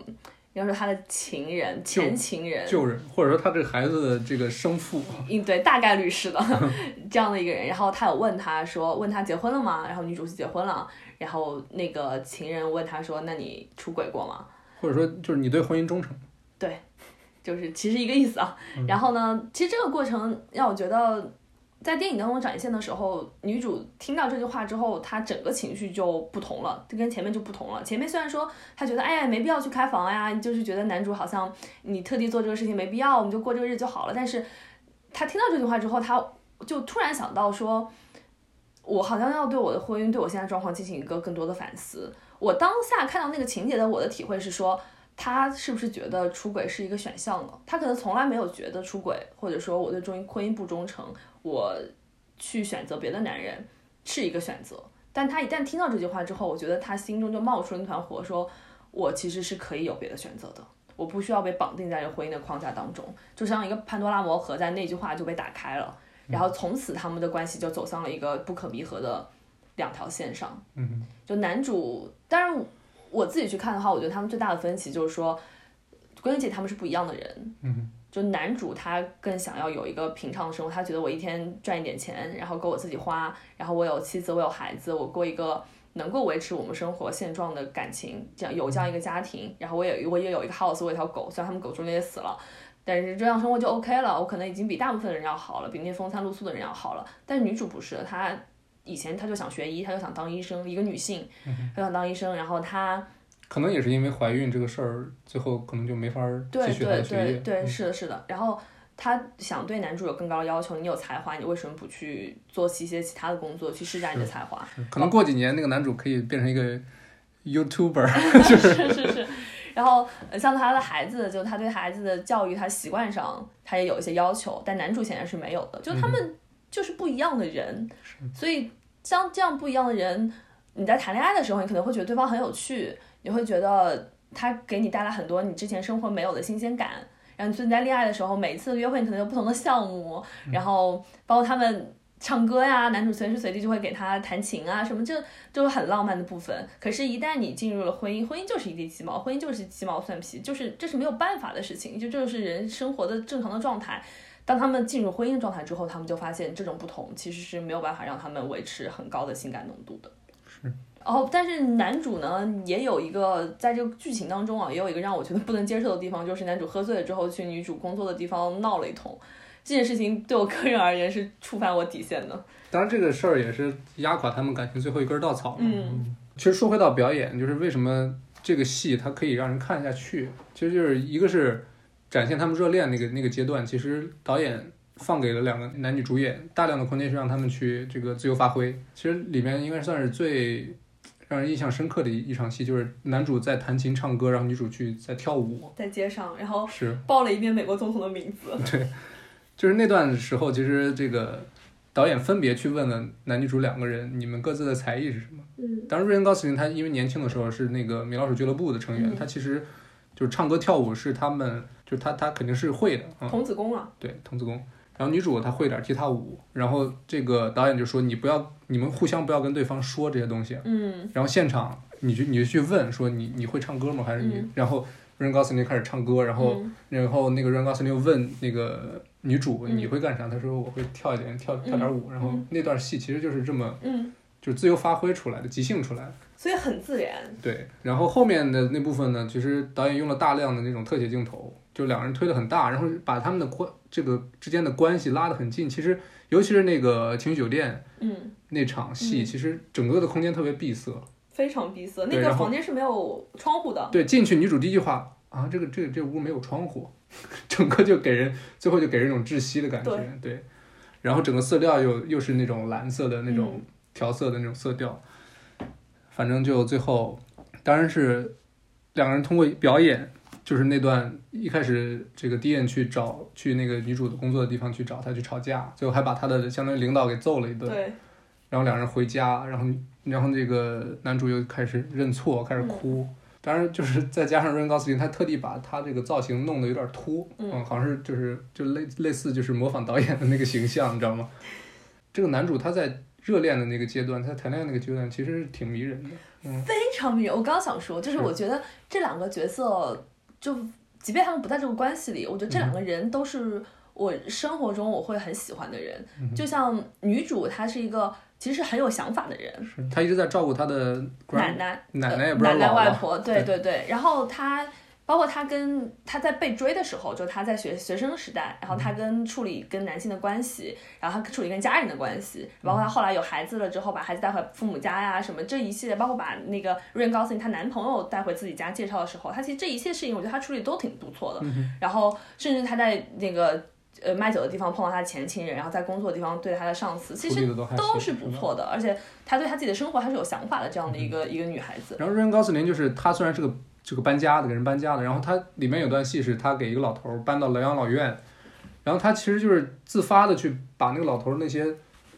Speaker 2: 应该说他的情人、前情人，
Speaker 1: 旧人，或者说他这个孩子的这个生父，
Speaker 2: 嗯，对，大概率是的，这样的一个人。然后他有问他说，问他结婚了吗？然后女主是结婚了。然后那个情人问他说，那你出轨过吗？
Speaker 1: 或者说就是你对婚姻忠诚。
Speaker 2: 对就是其实一个意思啊。然后呢，其实这个过程让我觉得，在电影当中展现的时候，女主听到这句话之后，她整个情绪就不同了，就跟前面就不同了。前面虽然说她觉得哎呀没必要去开房呀，就是觉得男主好像你特地做这个事情没必要，我们就过这个日子就好了。但是她听到这句话之后，她就突然想到说。我好像要对我的婚姻，对我现在状况进行一个更多的反思。我当下看到那个情节的我的体会是说，他是不是觉得出轨是一个选项呢？他可能从来没有觉得出轨，或者说我对中婚姻不忠诚，我去选择别的男人是一个选择。但他一旦听到这句话之后，我觉得他心中就冒出了那团火，说我其实是可以有别的选择的，我不需要被绑定在这婚姻的框架当中，就像一个潘多拉魔盒，在那句话就被打开了，然后从此他们的关系就走向了一个不可弥合的两条线上。
Speaker 1: 嗯
Speaker 2: 就男主，当然我自己去看的话，我觉得他们最大的分歧就是说，关键姐他们是不一样的人。
Speaker 1: 嗯
Speaker 2: 就男主他更想要有一个平常的生活，他觉得我一天赚一点钱，然后够我自己花，然后我有妻子，我有孩子，我过一个能够维持我们生活现状的感情，这样有这样一个家庭，然后我也我也有一个 house，我有一条狗，虽然他们狗中间也死了。但是这样生活就 OK 了，我可能已经比大部分的人要好了，比那些风餐露宿的人要好了。但是女主不是，她以前她就想学医，她就想当医生，一个女性，她想当医生，然后她
Speaker 1: 可能也是因为怀孕这个事儿，最后可能就没法继续他
Speaker 2: 对
Speaker 1: 的学业。
Speaker 2: 对对，
Speaker 1: 嗯
Speaker 2: 是的，是的。然后他想对男主有更高的要求，你有才华，你为什么不去做一些其他的工作，去施展你的才华？
Speaker 1: 可能过几年那个男主可以变成一个 YouTuber，
Speaker 2: 是是是。然后呃像他的孩子，就他对孩子的教育，他习惯上他也有一些要求，但男主显然是没有的，就他们就是不一样的人，所以像这样不一样的人，你在谈恋爱的时候，你可能会觉得对方很有趣，你会觉得他给你带来很多你之前生活没有的新鲜感。然后所以你在恋爱的时候，每一次约会你可能有不同的项目，然后包括他们唱歌呀，男主随时随地就会给他弹琴啊，什么这都是很浪漫的部分。可是，一旦你进入了婚姻，婚姻就是一地鸡毛，婚姻就是鸡毛蒜皮，就是这是没有办法的事情，就这就是人生活的正常的状态。当他们进入婚姻状态之后，他们就发现这种不同其实是没有办法让他们维持很高的性感浓度的。
Speaker 1: 是。
Speaker 2: 哦，但是男主呢，也有一个在这个剧情当中啊，也有一个让我觉得不能接受的地方，就是男主喝醉了之后去女主工作的地方闹了一通。这件事情对我个人而言是触犯我底线的。
Speaker 1: 当然这个事儿也是压垮他们感情最后一根稻草。
Speaker 2: 嗯
Speaker 1: 其实说回到表演，就是为什么这个戏它可以让人看下去，其实就是一个是展现他们热恋那个那个阶段，其实导演放给了两个男女主演大量的空间，去让他们去这个自由发挥。其实里面应该算是最让人印象深刻的一一场戏，就是男主在弹琴唱歌，然后女主去在跳舞。
Speaker 2: 在街上，然后
Speaker 1: 是，
Speaker 2: 报了一遍美国总统的名字。
Speaker 1: 对，就是那段时候，其实这个导演分别去问了男女主两个人，你们各自的才艺是什么？
Speaker 2: 嗯
Speaker 1: 当时瑞恩·高斯林他因为年轻的时候是那个米老鼠俱乐部的成员，
Speaker 2: 嗯
Speaker 1: 他其实就是唱歌跳舞是他们，就是他他肯定是会的啊、
Speaker 2: 童子功啊，
Speaker 1: 对，童子功。然后女主她会点踢踏舞，然后这个导演就说你不要，你们互相不要跟对方说这些东西。
Speaker 2: 嗯
Speaker 1: 然后现场你就你就去问说你你会唱歌吗？还是你？
Speaker 2: 嗯
Speaker 1: 然后瑞恩·高斯林开始唱歌，然后、
Speaker 2: 嗯
Speaker 1: 然后那个瑞恩·高斯林又问那个女主
Speaker 2: 嗯
Speaker 1: 你会干啥？她说我会跳一点跳跳点舞。然后
Speaker 2: 嗯
Speaker 1: 那段戏其实就是这么
Speaker 2: 嗯，
Speaker 1: 就是自由发挥出来的，即兴出来的。
Speaker 2: 所以很自然。
Speaker 1: 对，然后后面的那部分呢，其实导演用了大量的那种特写镜头，就两个人推的很大，然后把他们的关这个之间的关系拉得很近。其实，尤其是那个情绪酒店
Speaker 2: 嗯，
Speaker 1: 那场戏，
Speaker 2: 嗯
Speaker 1: 其实整个的空间特别闭塞。
Speaker 2: 非常闭塞。那个房间是没有窗户的。
Speaker 1: 对，进去女主第一句话啊，这个这个这个屋没有窗户，整个就给人最后就给人一种窒息的感觉。对，然后整个色调又又是那种蓝色的那种
Speaker 2: 嗯
Speaker 1: 调色的那种色调，反正就最后当然是两个人通过表演，就是那段一开始这个迪恩去找去那个女主的工作的地方去找她去吵架，最后还把她的相当于领导给揍了一顿。
Speaker 2: 对，
Speaker 1: 然后两人回家，然后然后这个男主又开始认错，开始哭。当然，就是再加上瑞恩·高斯林，他特地把他这个造型弄得有点秃，
Speaker 2: 嗯
Speaker 1: 好像是就是就类类似就是模仿导演的那个形象，你知道吗？这个男主他在热恋的那个阶段，他谈恋爱那个阶段，其实是挺迷人的。嗯，
Speaker 2: 非常迷人。我刚刚想说，就是
Speaker 1: 是
Speaker 2: 我觉得这两个角色，就即便他们不在这个关系里，我觉得这两个人都是我生活中我会很喜欢的人。
Speaker 1: 嗯
Speaker 2: 就像女主，她是一个其实是很有想法的人，
Speaker 1: 她一直在照顾她的
Speaker 2: 奶奶、
Speaker 1: 奶奶也
Speaker 2: 呃奶奶
Speaker 1: 不知道老了，
Speaker 2: 外婆，对
Speaker 1: 对
Speaker 2: 对对。然后她，包括他跟他在被追的时候，就他在学学生时代，然后
Speaker 1: 嗯
Speaker 2: 她跟处理跟男性的关系，然后他处理跟家人的关系，包括他后来有孩子了之后，把孩子带回父母家呀，什么这一系列，包括把那个瑞恩高斯林她男朋友带回自己家介绍的时候，他其实这一切事情，我觉得他处理都挺不错的。
Speaker 1: 嗯
Speaker 2: 然后甚至他在那个。呃，卖酒的地方碰到他的前情人，然后在工作的地方对他的上司，其实
Speaker 1: 都
Speaker 2: 是不错的，而且她对她自己的生活还是有想法的，这样的一个、一个女孩子。
Speaker 1: 然后瑞恩·高斯林就是他虽然是个这个搬家的，给人搬家的，然后他里面有段戏是他给一个老头儿搬到了养老院，然后他其实就是自发的去把那个老头儿那些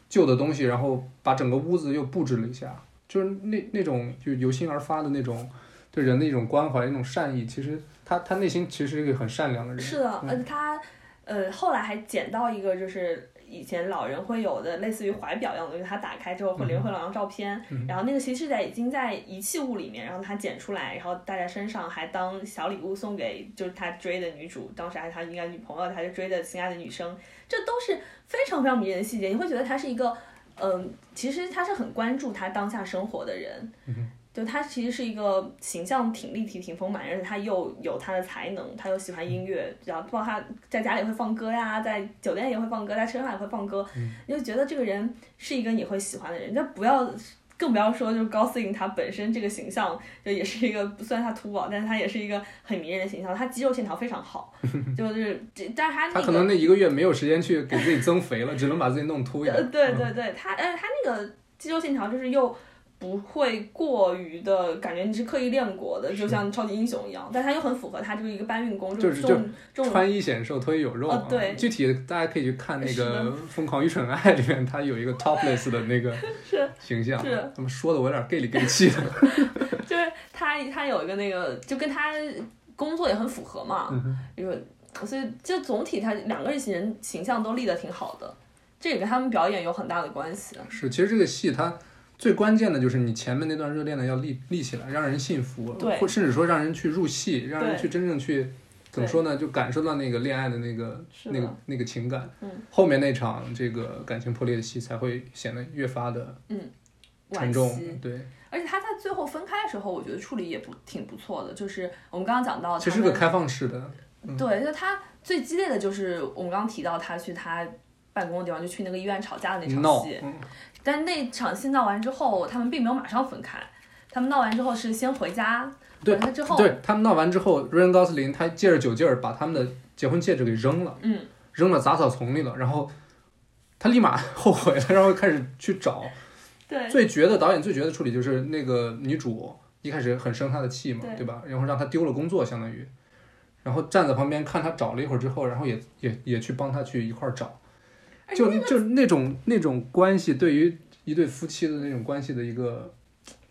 Speaker 1: 旧的东西，然后把整个屋子又布置了一下，就是那那种就由心而发的那种对人的一种关怀、一种善意，其实他他内心其实是一个很善良的人。
Speaker 2: 是的，
Speaker 1: 嗯
Speaker 2: 而且他呃后来还捡到一个就是。以前老人会有的类似于怀表一样的东西，他打开之后会里面会有两张照片，
Speaker 1: 嗯
Speaker 2: 然后那个其实是在已经在遗弃物里面，然后他捡出来，然后带在身上，还当小礼物送给就是他追的女主，当时还是他应该女朋友，他就追的心爱的女生，这都是非常非常迷人的细节，你会觉得他是一个，嗯、其实他是很关注他当下生活的人，
Speaker 1: 嗯
Speaker 2: 就他其实是一个形象挺立体、挺丰满，而且他又有他的才能，他又喜欢音乐，然后包括他在家里会放歌呀，在酒店也会放歌，在车上也会放歌，你就觉得这个人是一个你会喜欢的人，但不要。更不要说，就是高斯林他本身这个形象，就也是一个虽然他秃宝，但是他也是一个很迷人的形象。他肌肉线条非常好，就是这，但是他那个
Speaker 1: 他可能那一个月没有时间去给自己增肥了，只能把自己弄秃一
Speaker 2: 呃，
Speaker 1: 点。
Speaker 2: 对对对，他呃他那个肌肉线条就是又不会过于的感觉你是刻意练过的，就像超级英雄一样，但他又很符合他就是一个搬运工，
Speaker 1: 就是是
Speaker 2: 重重
Speaker 1: 穿衣显瘦，脱衣有肉。
Speaker 2: 哦对
Speaker 1: 具体大家可以去看那个《疯狂愚蠢爱》里面，他有一个 topless 的那个
Speaker 2: 是
Speaker 1: 形象。
Speaker 2: 是
Speaker 1: 他们说的我有点 gay 里 gay 气的。
Speaker 2: 就是他他有一个那个就跟他工作也很符合嘛，
Speaker 1: 嗯哼
Speaker 2: 因为所以就总体他两个人形形象都立得挺好的，这也跟他们表演有很大的关系。
Speaker 1: 是，其实这个戏它最关键的就是你前面那段热恋的要立立起来，让人信服，
Speaker 2: 对
Speaker 1: 或甚至说让人去入戏，让人去真正去怎么说呢？就感受到那个恋爱的那个那个那个情感。
Speaker 2: 嗯
Speaker 1: 后面那场这个感情破裂的戏才会显得越发的嗯
Speaker 2: 沉
Speaker 1: 重
Speaker 2: 惜。。
Speaker 1: 对，
Speaker 2: 而且他在最后分开的时候，我觉得处理也不挺不错的。就是我们刚刚讲到，
Speaker 1: 其实是个开放式的。
Speaker 2: 对，就他最激烈的就是我们刚刚提到他去他办公的地方，就去那个医院吵架的那场
Speaker 1: 闹，
Speaker 2: 戏。
Speaker 1: 嗯
Speaker 2: 但那场戏闹完之后，他们并没有马上分开，他们闹完之后是先回家，
Speaker 1: 对
Speaker 2: 他之后，
Speaker 1: 对他们闹完之后，瑞恩·高斯林他借着酒劲儿把他们的结婚戒指给扔了，
Speaker 2: 嗯，
Speaker 1: 扔了杂草丛里了，然后他立马 后悔了，然后开始去找。
Speaker 2: 对，
Speaker 1: 最绝的导演最绝的处理就是那个女主一开始很生他的气嘛，
Speaker 2: 对
Speaker 1: 对吧？然后让他丢了工作，相当于，然后站在旁边看他找了一会儿之后，然后也也也去帮他去一块儿找，就就那种那种关系，对于一对夫妻的那种关系的一个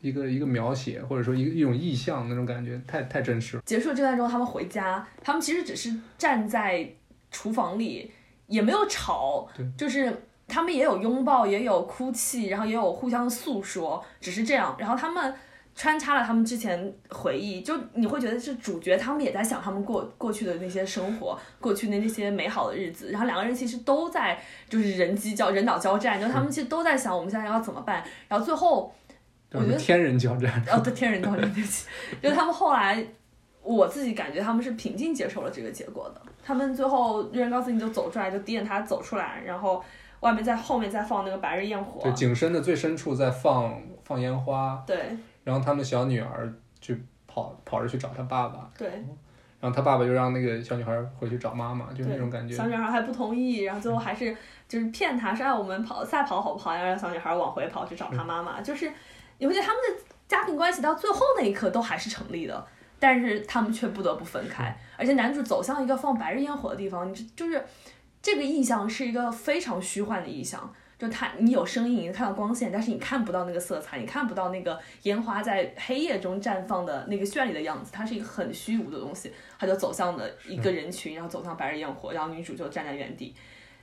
Speaker 1: 一个一个描写，或者说一个一种意象那种感觉，太太真实了。
Speaker 2: 结束了这段之后，他们回家，他们其实只是站在厨房里，也没有吵
Speaker 1: 对，
Speaker 2: 就是他们也有拥抱，也有哭泣，然后也有互相诉说，只是这样。然后他们穿插了他们之前回忆，就你会觉得是主角，他们也在想他们过过去的那些生活，过去的那些美好的日子。然后两个人其实都在就是人机交人脑交战，就他们其实都在想我们现在要怎么办。然后最后我觉得
Speaker 1: 天人交战，
Speaker 2: 哦，对，天人交战，对不起，就他们后来，我自己感觉他们是平静接受了这个结果的。他们最后瑞恩高斯林就走出来，就盯着他走出来，然后外面在后面在放那个白日焰火
Speaker 1: 对，，景深的最深处在放放烟花，
Speaker 2: 对
Speaker 1: 然后他们小女儿就跑跑着去找他爸爸，
Speaker 2: 对，
Speaker 1: 然后他爸爸就让那个小女孩回去找妈妈，就是那种感觉。
Speaker 2: 小女孩还不同意，然后最后还是就是骗他，说哎我们跑赛跑好不好？要让小女孩往回跑去找她妈妈，就是你会觉得他们的家庭关系到最后那一刻都还是成立的，但是他们却不得不分开，而且男主走向一个放白日烟火的地方，你就就是这个意象是一个非常虚幻的意象。就它，你有声音，你看到光线，但是你看不到那个色彩，你看不到那个烟花在黑夜中绽放的那个绚丽的样子，它是一个很虚无的东西。他就走向了一个人群，然后走向白日焰火，然后女主就站在原地，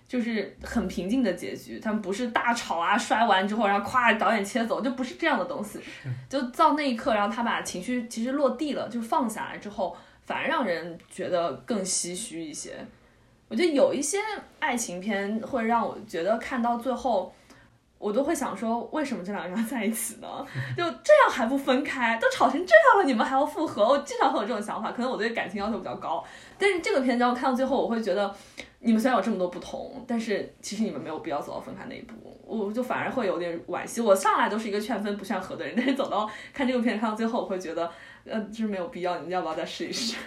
Speaker 2: 就是很平静的结局。他们不是大吵啊，摔完之后，然后咵导演切走，就不是这样的东西。就到那一刻，然后他把情绪其实落地了，就放下来之后，反而让人觉得更唏嘘一些。我觉得有一些爱情片会让我觉得看到最后。我都会想说，为什么这两个人要在一起呢？就这样还不分开，都吵成这样了，你们还要复合？我经常会有这种想法，可能我对感情要求比较高。但是这个片子让我看到最后，我会觉得，你们虽然有这么多不同，但是其实你们没有必要走到分开那一步。我就反而会有点惋惜。我上来都是一个劝分不劝和的人，但是走到看这个片看到最后，我会觉得，呃，就是没有必要，你们要不要再试一试？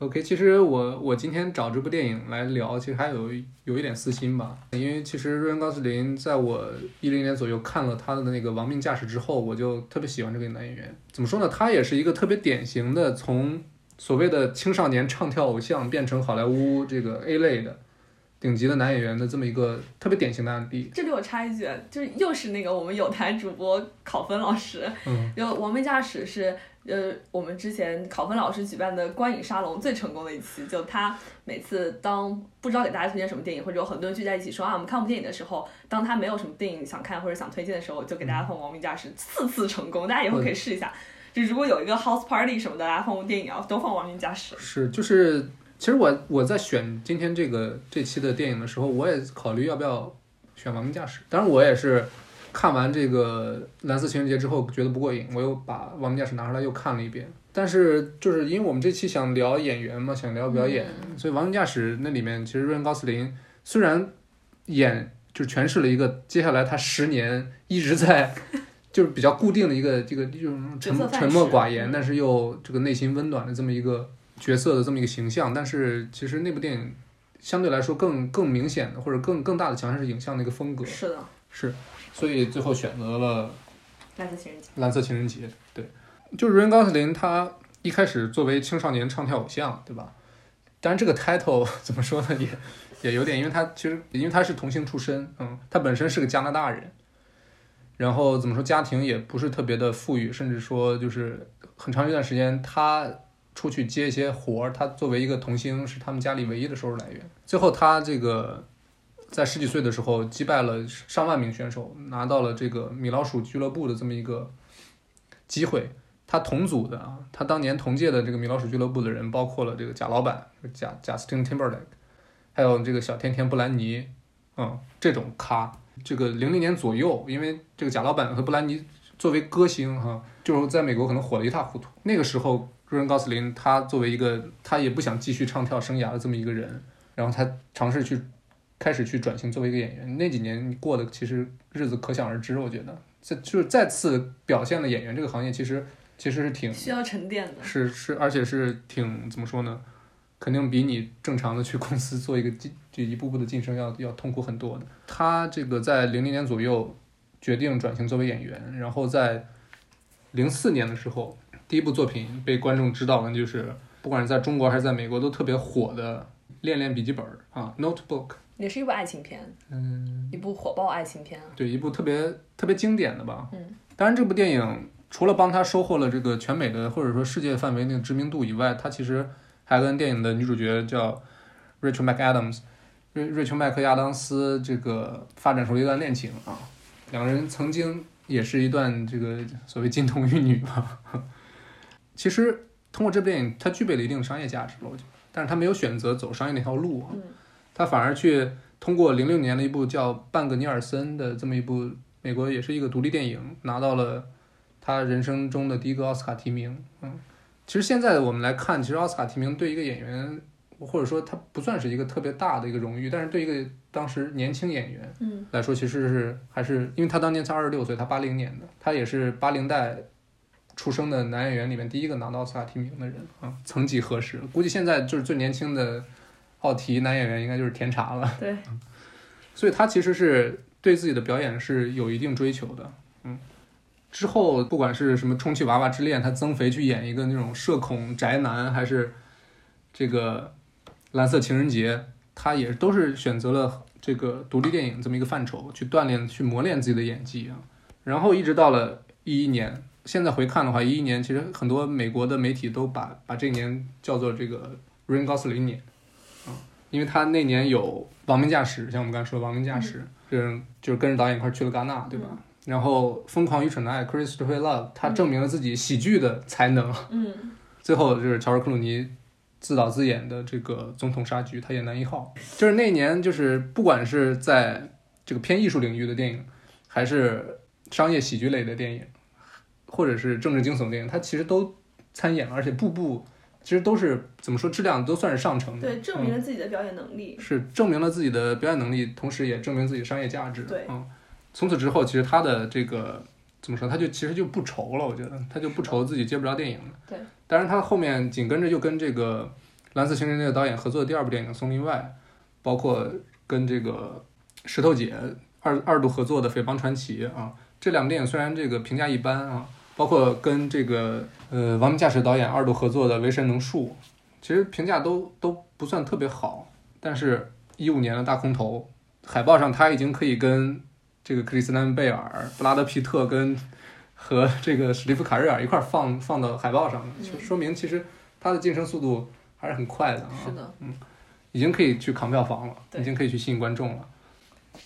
Speaker 1: OK，其实我我今天找这部电影来聊，其实还有有一点私心吧，因为其实瑞恩高斯林在我一零年左右看了他的那个《亡命驾驶》之后，我就特别喜欢这个男演员。怎么说呢？他也是一个特别典型的从所谓的青少年唱跳偶像变成好莱坞这个 A 类的顶级的男演员的这么一个特别典型的案例。
Speaker 2: 这里我插一句，就是又是那个我们有台主播考分老师，
Speaker 1: 嗯，
Speaker 2: 就《亡命驾驶》是呃我们之前考分老师举办的观影沙龙最成功的一期，就他每次当不知道给大家推荐什么电影，或者有很多人聚在一起说啊我们看部电影的时候，当他没有什么电影想看或者想推荐的时候，就给大家放《亡命驾驶》，次次成功，大家以后可以试一下。就如果有一个 house party 什么的，大家放部电影啊，都放《亡命驾驶》。
Speaker 1: 是，就是，其实我我在选今天这个这期的电影的时候，我也考虑要不要选《亡命驾驶》。当然，我也是看完这个《蓝色情人节》之后觉得不过瘾，我又把《亡命驾驶》拿出来又看了一遍。但是，就是因为我们这期想聊演员嘛，想聊表演，所以《亡命驾驶》那里面其实瑞恩·高斯林虽然演就诠释了一个接下来他十年一直在就是比较固定的一个这个这种沉沉默寡言，但是又这个内心温暖的这么一个角色的这么一个形象。但是其实那部电影相对来说更更明显的或者更更大的强项是影像的一个风格，
Speaker 2: 是的，
Speaker 1: 是，所以最后选择了
Speaker 2: 蓝色情人节。
Speaker 1: 蓝色情人节，对，就是瑞恩·高斯林，他一开始作为青少年唱跳偶像，对吧？当然，这个 title 怎么说呢，也也有点，因为他其实因为他是同性出身，嗯，他本身是个加拿大人，然后怎么说，家庭也不是特别的富裕，甚至说就是很长一段时间他出去接一些活儿，他作为一个童星是他们家里唯一的收入来源。最后他这个在十几岁的时候击败了上万名选手，拿到了这个米老鼠俱乐部的这么一个机会。他同组的啊，他当年同届的这个米老鼠俱乐部的人，包括了这个贾老板、贾贾斯汀 Timberlake，还有这个小甜甜布兰妮，嗯，这种咖。这个零零年左右，因为这个贾老板和布兰妮作为歌星哈、就是在美国可能火得一塌糊涂。那个时候，瑞恩·高斯林他作为一个他也不想继续唱跳生涯的这么一个人，然后他尝试去开始去转型作为一个演员。那几年过的其实日子可想而知，我觉得这就是再次表现了演员这个行业其实其实是挺
Speaker 2: 需要沉淀的。
Speaker 1: 是是，而且是挺怎么说呢？肯定比你正常的去公司做一个晋就一步步的晋升要要痛苦很多的。他这个在零零年左右决定转型作为演员，然后在零四年的时候，第一部作品被观众知道了，就是不管是在中国还是在美国都特别火的《恋恋笔记本》啊，《Notebook》。
Speaker 2: 也是一部爱情片，
Speaker 1: 嗯，
Speaker 2: 一部火爆爱情片。
Speaker 1: 对，一部特别特别经典的吧。
Speaker 2: 嗯，
Speaker 1: 当然这部电影除了帮他收获了这个全美的或者说世界范围内的知名度以外，他其实还跟电影的女主角叫 Rachel McAdams，瑞瑞秋麦克亚当斯这个发展出了一段恋情啊，两个人曾经也是一段这个所谓金童玉女吧。其实通过这部电影，它具备了一定的商业价值了，我觉得，但是他没有选择走商业那条路啊。
Speaker 2: 嗯
Speaker 1: 他反而去通过零六年的一部叫《半个尼尔森》的这么一部美国也是一个独立电影，拿到了他人生中的第一个奥斯卡提名。嗯，其实现在我们来看，其实奥斯卡提名对一个演员，或者说他不算是一个特别大的一个荣誉，但是对一个当时年轻演员
Speaker 2: 嗯
Speaker 1: 来说，其实是还是因为他当年才二十六岁，他八零年的，他也是八零代出生的男演员里面第一个拿到奥斯卡提名的人啊，曾几何时，估计现在就是最年轻的奥提男演员应该就是甜茶了。
Speaker 2: 对，
Speaker 1: 所以他其实是对自己的表演是有一定追求的，嗯。之后不管是什么《充气娃娃之恋》，他增肥去演一个那种社恐宅男，还是这个《蓝色情人节》，他也都是选择了这个独立电影这么一个范畴去锻炼、去磨练自己的演技啊。然后一直到了一一年，现在回看的话，一一年其实很多美国的媒体都把把这一年叫做这个 Rain Gosling 年。因为他那年有《亡命驾驶》，像我们刚才说的《亡命驾驶》，就是就是跟着导演一块儿去了戛纳，对吧？然后《疯狂愚蠢的爱》（Christopher Love），他证明了自己喜剧的才能。
Speaker 2: 嗯
Speaker 1: 最后就是乔治克鲁尼自导自演的这个《总统杀局》，他演男一号。就是那年，就是不管是在这个偏艺术领域的电影，还是商业喜剧类的电影，或者是政治惊悚电影，他其实都参演了，而且步步其实都是怎么说，质量都算是上乘的。
Speaker 2: 对，证明了自己的表演能力。
Speaker 1: 是证明了自己的表演能力，同时也证明自己商业价值。
Speaker 2: 对
Speaker 1: 嗯，从此之后，其实他的这个怎么说，他就其实就不愁了，我觉得他就不愁自己接不着电影了。
Speaker 2: 对，
Speaker 1: 当然他后面紧跟着又跟这个蓝色情人节的导演合作的第二部电影《松林外》，包括跟这个石头姐二二度合作的《匪帮传奇》啊，这两部电影虽然这个评价一般啊，包括跟这个呃《王明驾驶》导演二度合作的《维神能术》，其实评价都都不算特别好。但是，一五年的大空头海报上，他已经可以跟这个克里斯丹贝尔、布拉德皮特跟和这个史蒂夫卡瑞尔一块儿放放到海报上了，就说明其实他的晋升速度还是很快的啊。
Speaker 2: 是的，嗯
Speaker 1: 已经可以去扛票房了，已经可以去吸引观众了。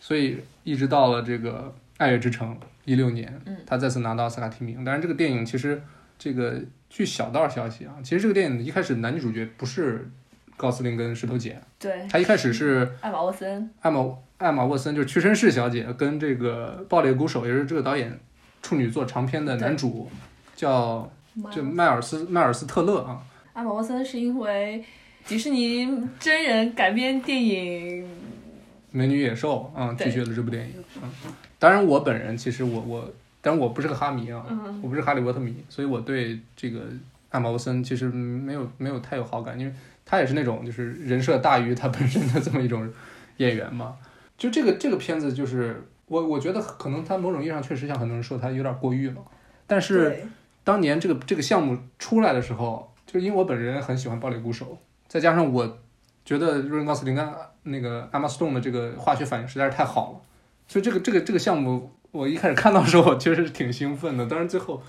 Speaker 1: 所以一直到了这个《爱乐之城》一六年，
Speaker 2: 嗯
Speaker 1: 他再次拿到奥斯卡提名。但是这个电影其实这个据小道消息啊，其实这个电影一开始男女主角不是高司令跟石头姐，
Speaker 2: 对，
Speaker 1: 他一开始是
Speaker 2: 艾玛沃森，
Speaker 1: 艾玛艾玛沃森，就是屈臣氏小姐跟这个《爆裂鼓手》，也是这个导演处女作长片的男主，叫就迈尔斯迈尔斯特勒啊。
Speaker 2: 艾玛沃森是因为迪士尼真人改编电影，
Speaker 1: 美女野兽啊，
Speaker 2: 对
Speaker 1: 拒绝了这部电影。嗯，当然我本人其实我我，当然我不是个哈迷啊，
Speaker 2: 嗯。
Speaker 1: 我不是哈利波特迷，所以我对这个艾玛沃森其实没有没有太有好感，因为他也是那种就是人设大于他本身的这么一种演员嘛。就这个这个片子，就是我我觉得可能他某种意义上确实像很多人说他有点过誉了，但是当年这个这个项目出来的时候，就因为我本人很喜欢《暴力鼓手》，再加上我觉得瑞恩·高斯林跟那个艾玛·斯顿的这个化学反应实在是太好了，所以这个这个这个项目我一开始看到的时候，我确实是挺兴奋的。当然最后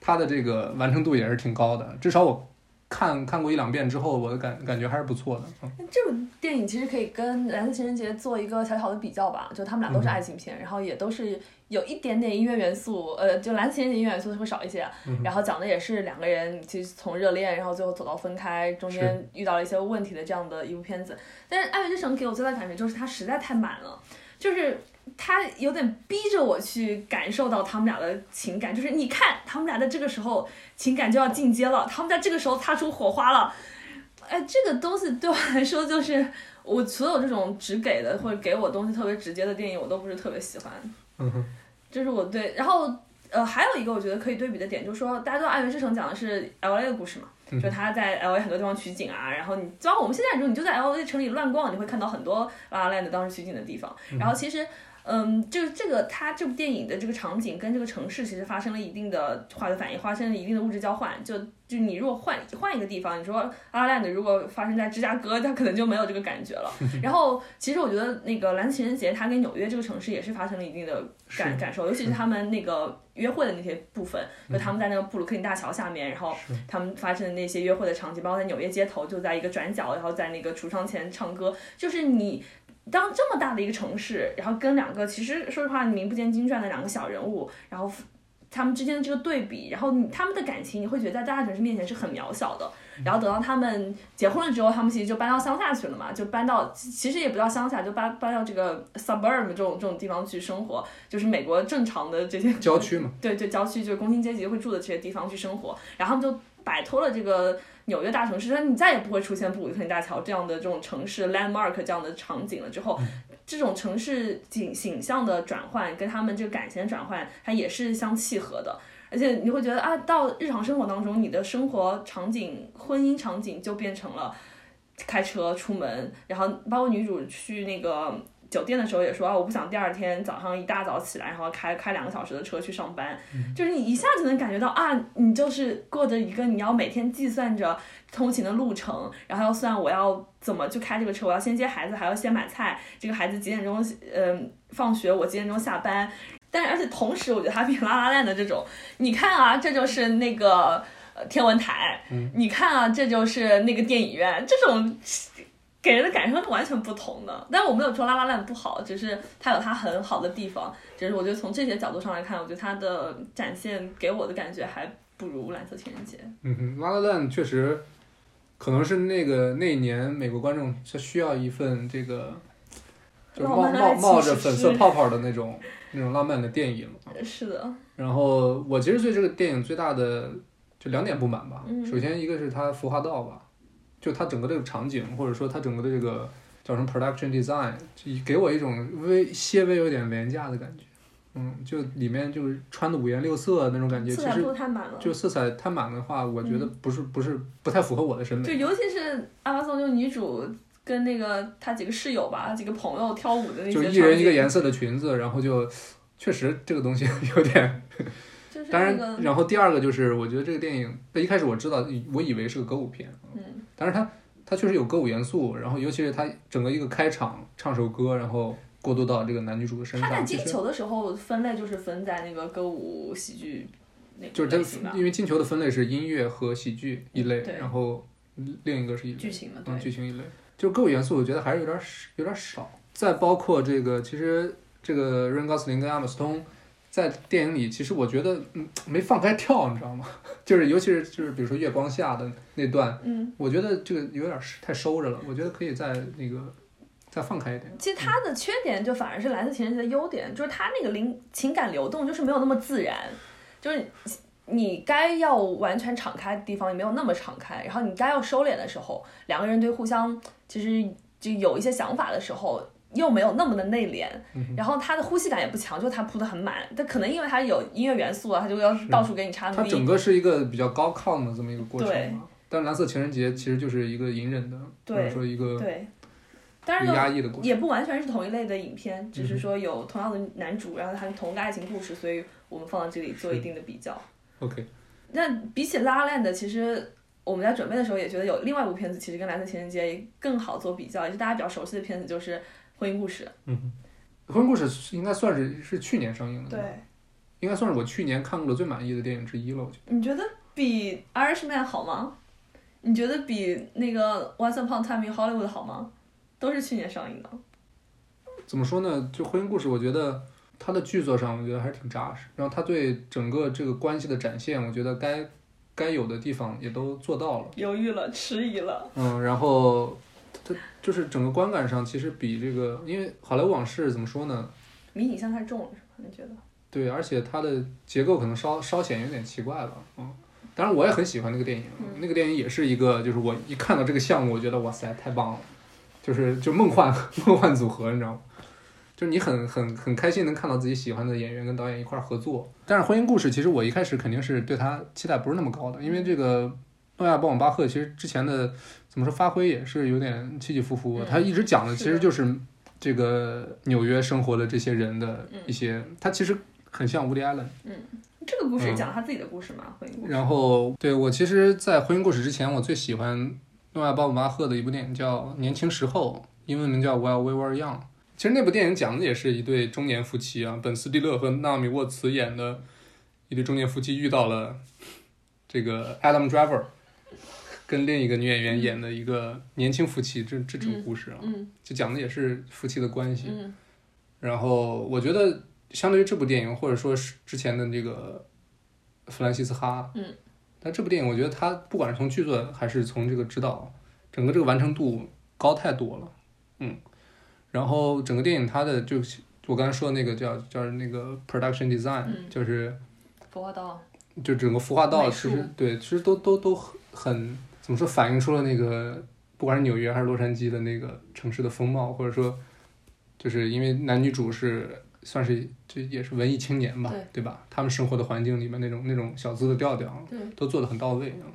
Speaker 1: 它的这个完成度也是挺高的，至少我看看过一两遍之后，我的感感觉还是不错的。嗯
Speaker 2: 这部电影其实可以跟《蓝色情人节》做一个小小的比较吧，就他们俩都是爱情片，然后也都是有一点点音乐元素，呃，就《蓝色情人节》音乐元素会少一些，然后讲的也是两个人其实从热恋，然后最后走到分开，中间遇到了一些问题的这样的一部片子。但是《爱乐之城》给我最大的感觉就是它实在太满了，就是。它有点逼着我去感受到他们俩的情感，就是你看他们俩在这个时候情感就要进阶了，他们在这个时候擦出火花了，哎，这个东西对我来说就是我所有这种只给的或者给我东西特别直接的电影，我都不是特别喜欢。
Speaker 1: 嗯哼，
Speaker 2: 这是我对，然后呃，还有一个我觉得可以对比的点，就是说大家知道《爱乐之城》讲的是 L A 的故事嘛，
Speaker 1: 嗯
Speaker 2: 就他在 L A 很多地方取景啊，然后你就像我们现在这种你就在 L A 城里乱逛，你会看到很多 La La Land 当时取景的地方，然后其实。嗯，就是这个，它这部电影的这个场景跟这个城市其实发生了一定的化学反应，发生了一定的物质交换。就就你如果换换一个地方，你说阿拉兰如果发生在芝加哥，它可能就没有这个感觉了。然后其实我觉得那个蓝色情人节，它跟纽约这个城市也是发生了一定的感感受，尤其是他们那个约会的那些部分，就他们在那个布鲁克林大桥下面，然后他们发生的那些约会的场景，包括在纽约街头，就在一个转角，然后在那个橱窗前唱歌，就是你。当这么大的一个城市，然后跟两个其实说实话名不见经传的两个小人物，然后他们之间的这个对比，然后他们的感情，你会觉得在大城市面前是很渺小的。然后等到他们结婚了之后，他们其实就搬到乡下去了嘛，就搬到其实也不叫乡下，就搬搬到这个 suburb 这种这种地方去生活，就是美国正常的这些
Speaker 1: 郊区嘛，
Speaker 2: 对对，郊区就是工薪阶级会住的这些地方去生活，然后他们就摆脱了这个纽约大城市，说你再也不会出现布鲁克林大桥这样的这种城市 landmark 这样的场景了。之后，这种城市景形象的转换跟他们这个感情的转换，它也是相契合的。而且你会觉得啊，到日常生活当中，你的生活场景、婚姻场景就变成了开车出门，然后包括女主去那个酒店的时候也说啊，我不想第二天早上一大早起来，然后开开两个小时的车去上班，就是你一下就能感觉到啊，你就是过着一个你要每天计算着通勤的路程，然后要算我要怎么去开这个车，我要先接孩子，还要先买菜，这个孩子几点钟嗯、放学，我几点钟下班。但是而且同时，我觉得它比拉拉链的这种，你看啊，这就是那个呃天文台，你看啊，这就是那个电影院，这种给人的感受是完全不同的。但我没有说拉拉烂不好，只是它有它很好的地方，只是我觉得从这些角度上来看，我觉得它的展现给我的感觉还不如蓝色情人节。
Speaker 1: 嗯哼，拉拉烂确实可能是那个那一年美国观众他需要一份这个。就是冒冒冒着粉色泡泡的那种那种浪漫的电影，
Speaker 2: 是的，
Speaker 1: 然后我其实对这个电影最大的就两点不满吧。
Speaker 2: 嗯
Speaker 1: 首先一个是它服化道吧，就它整个这个场景，或者说它整个的这个叫什么 production design，就给我一种微些微有点廉价的感觉。嗯，就里面就是穿的五颜六色那种感觉，
Speaker 2: 色彩太满了。
Speaker 1: 就色彩太满的话，我觉得不是不是不太符合我的审美。
Speaker 2: 就尤其是阿拉松，就女主跟那个她几个室友吧，几个朋友跳舞的那些
Speaker 1: 就，一人一个颜色的裙子，然后就确实这个东西有点。
Speaker 2: 就是
Speaker 1: 当然，
Speaker 2: 那个
Speaker 1: 然后第二个就是，我觉得这个电影，一开始我知道，我以为是个歌舞片，
Speaker 2: 嗯，
Speaker 1: 但是它它确实有歌舞元素，然后尤其是它整个一个开场唱首歌，然后过渡到这个男女主的身上，他在
Speaker 2: 金球的时候分类就是分在那个歌舞喜剧那
Speaker 1: 就是这
Speaker 2: 个类型吧，
Speaker 1: 因为进球的分类是音乐和喜剧一类，
Speaker 2: 对
Speaker 1: 然后另一个是一类
Speaker 2: 剧情嘛，
Speaker 1: 嗯，剧情一类，就歌舞元素，我觉得还是有点少，有点少。再包括这个，其实这个瑞恩·高斯林跟阿姆斯通在电影里，其实我觉得嗯没放开跳，你知道吗？就是尤其是就是比如说月光下的那段，
Speaker 2: 嗯，
Speaker 1: 我觉得这个有点太收着了，我觉得可以再那个再放开一点。
Speaker 2: 其实他的缺点就反而是蓝色情人节的优点，就是他那个灵情感流动就是没有那么自然，就是你该要完全敞开的地方也没有那么敞开，然后你该要收敛的时候，两个人对互相其实就有一些想法的时候。又没有那么的内敛，
Speaker 1: 嗯
Speaker 2: 然后他的呼吸感也不强，就他铺的很满。但可能因为他有音乐元素啊，他就要到处给你插
Speaker 1: 它
Speaker 2: MV。
Speaker 1: 整个是一个比较高亢的这么一个过程
Speaker 2: 对
Speaker 1: 嘛。但蓝色情人节其实就是一个隐忍的，或者说一个
Speaker 2: 对，当然
Speaker 1: 有，压抑的过程。
Speaker 2: 也不完全是同一类的影片，只
Speaker 1: 嗯
Speaker 2: 是说有同样的男主，然后他们同一个爱情故事，所以我们放到这里做一定的比较。
Speaker 1: OK，
Speaker 2: 那比起《拉拉 land》，其实我们在准备的时候也觉得有另外一部片子，其实跟《蓝色情人节》更好做比较，也是大家比较熟悉的片子，就是《婚姻故事》。
Speaker 1: 嗯婚姻故事应该算是是去年上映的，
Speaker 2: 对，
Speaker 1: 应该算是我去年看过的最满意的电影之一了。我觉得
Speaker 2: 你觉得比《Irishman》好吗？你觉得比那个《Once Upon a Time in Hollywood》好吗？都是去年上映的。
Speaker 1: 怎么说呢？就婚姻故事，我觉得它的剧作上，我觉得还是挺扎实。然后它对整个这个关系的展现，我觉得该该有的地方也都做到了。
Speaker 2: 犹豫了，迟疑了。
Speaker 1: 嗯，然后它就是整个观感上，其实比这个，因为《好莱坞往事》怎么说呢？
Speaker 2: 迷你像太重了，是吧？你觉得？
Speaker 1: 对，而且它的结构可能稍稍显有点奇怪了。嗯，当然我也很喜欢那个电影，那个电影也是一个，就是我一看到这个项目，我觉得哇塞，太棒了，就是就梦幻 梦幻组合，你知道吗？就是你很很很开心能看到自己喜欢的演员跟导演一块儿合作。但是《婚姻故事》其实我一开始肯定是对他期待不是那么高的，因为这个诺亚·鲍姆巴赫其实之前的怎么说发挥也是有点起起伏伏，
Speaker 2: 嗯
Speaker 1: 他一直讲的其实就是这个纽约生活的这些人的
Speaker 2: 嗯
Speaker 1: 一些，他其实很像伍迪·艾伦。
Speaker 2: 这个故事
Speaker 1: 嗯
Speaker 2: 讲他自己的故事嘛，婚姻故事。
Speaker 1: 然后，对我其实，在《婚姻故事》之前，我最喜欢诺亚·鲍姆巴赫的一部电影叫《年轻时候》，英文名叫《While We Were Young》。其实那部电影讲的也是一对中年夫妻啊，本·斯蒂勒和纳米·沃茨演的一对中年夫妻遇到了这个 Adam Driver 跟另一个女演员演的一个年轻夫妻这这种故事啊，
Speaker 2: 嗯。
Speaker 1: 就讲的也是夫妻的关系。
Speaker 2: 嗯。
Speaker 1: 然后我觉得，相对于这部电影，或者说是之前的这个弗兰西斯哈，
Speaker 2: 嗯，
Speaker 1: 但这部电影我觉得它不管是从剧作还是从这个指导，整个这个完成度高太多了，嗯。然后整个电影它的就我刚才说的那个叫叫那个 production design，、
Speaker 2: 嗯
Speaker 1: 就是。
Speaker 2: 服化道，
Speaker 1: 就整个孵化道其实对，其实都都都很怎么说，反映出了那个不管是纽约还是洛杉矶的那个城市的风貌，或者说，就是因为男女主是算是这也是文艺青年吧，
Speaker 2: 对
Speaker 1: 吧？他们生活的环境里面那种那种小资的调调，
Speaker 2: 对
Speaker 1: 都做的很到位啊。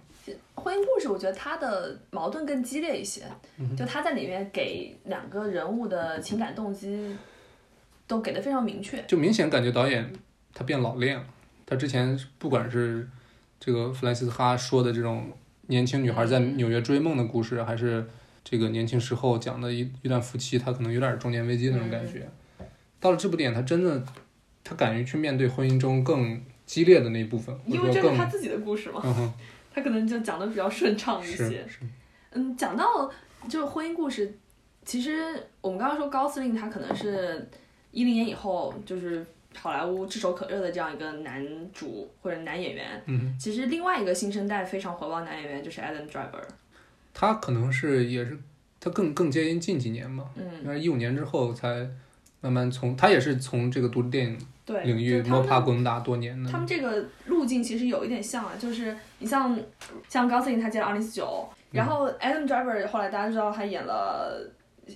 Speaker 2: 婚姻故事，我觉得它的矛盾更激烈一些，
Speaker 1: 嗯
Speaker 2: 就他在里面给两个人物的情感动机都给的非常明确。
Speaker 1: 就明显感觉导演他变老练了。他之前不管是这个弗兰西斯哈说的这种年轻女孩在
Speaker 2: 嗯
Speaker 1: 纽约追梦的故事，还是这个年轻时候讲的一一段夫妻，他可能有点中年危机那种感觉。到了这部电影，他真的他敢于去面对婚姻中更激烈的那一部分，
Speaker 2: 因为这是他自己的故事嘛，
Speaker 1: 嗯
Speaker 2: 他可能就讲的比较顺畅一些。嗯，讲到就是婚姻故事，其实我们刚刚说高司令他可能是一零年以后就是好莱坞炙手可热的这样一个男主或者男演员。
Speaker 1: 嗯，
Speaker 2: 其实另外一个新生代非常火爆的男演员就是 Adam Driver。
Speaker 1: 他可能是也是他更更接近近几年嘛，
Speaker 2: 嗯，
Speaker 1: 应该是一五年之后才慢慢从他也是从这个独立电影
Speaker 2: 对，
Speaker 1: 领域摸爬滚打多年的
Speaker 2: 他。们这个路径其实有一点像啊，就是你像像高司令他接了二零四九，然后 Adam Driver 后来大家知道他演了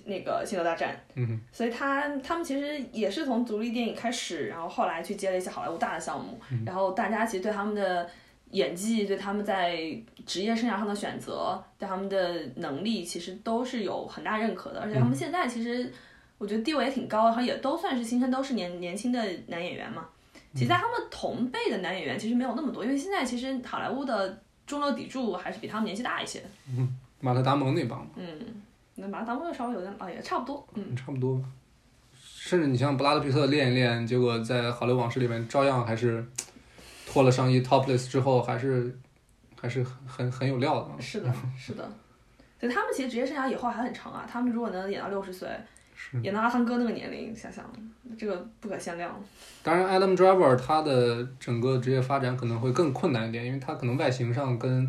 Speaker 2: 那个《星球大战》，
Speaker 1: 嗯。
Speaker 2: 所以他他们其实也是从独立电影开始，然后后来去接了一些好莱坞大的项目，然后大家其实对他们的演技、对他们在职业生涯上的选择、对他们的能力，其实都是有很大认可的，而且他们现在其实我觉得地位也挺高，然后也都算是新生，都是年年轻的男演员嘛。其实，在他们同辈的男演员其实没有那么多，因为现在其实好莱坞的中流砥柱还是比他们年纪大一些。
Speaker 1: 嗯马特·达蒙那帮嘛，
Speaker 2: 嗯，那马达蒙稍微有点啊，也差不多。嗯，
Speaker 1: 差不多吧。甚至你像布拉德·皮特练一练，结果在《好莱坞往事》里面照样还是脱了上衣 topless 之后，还是还是很很很有料的啊。
Speaker 2: 是的，是的。所以他们其实职业生涯以后还很长啊，他们如果能演到六十岁，
Speaker 1: 是
Speaker 2: 演到阿汤哥那个年龄，想想这个不可限量。
Speaker 1: 当然，Adam Driver 他的整个职业发展可能会更困难一点，因为他可能外形上跟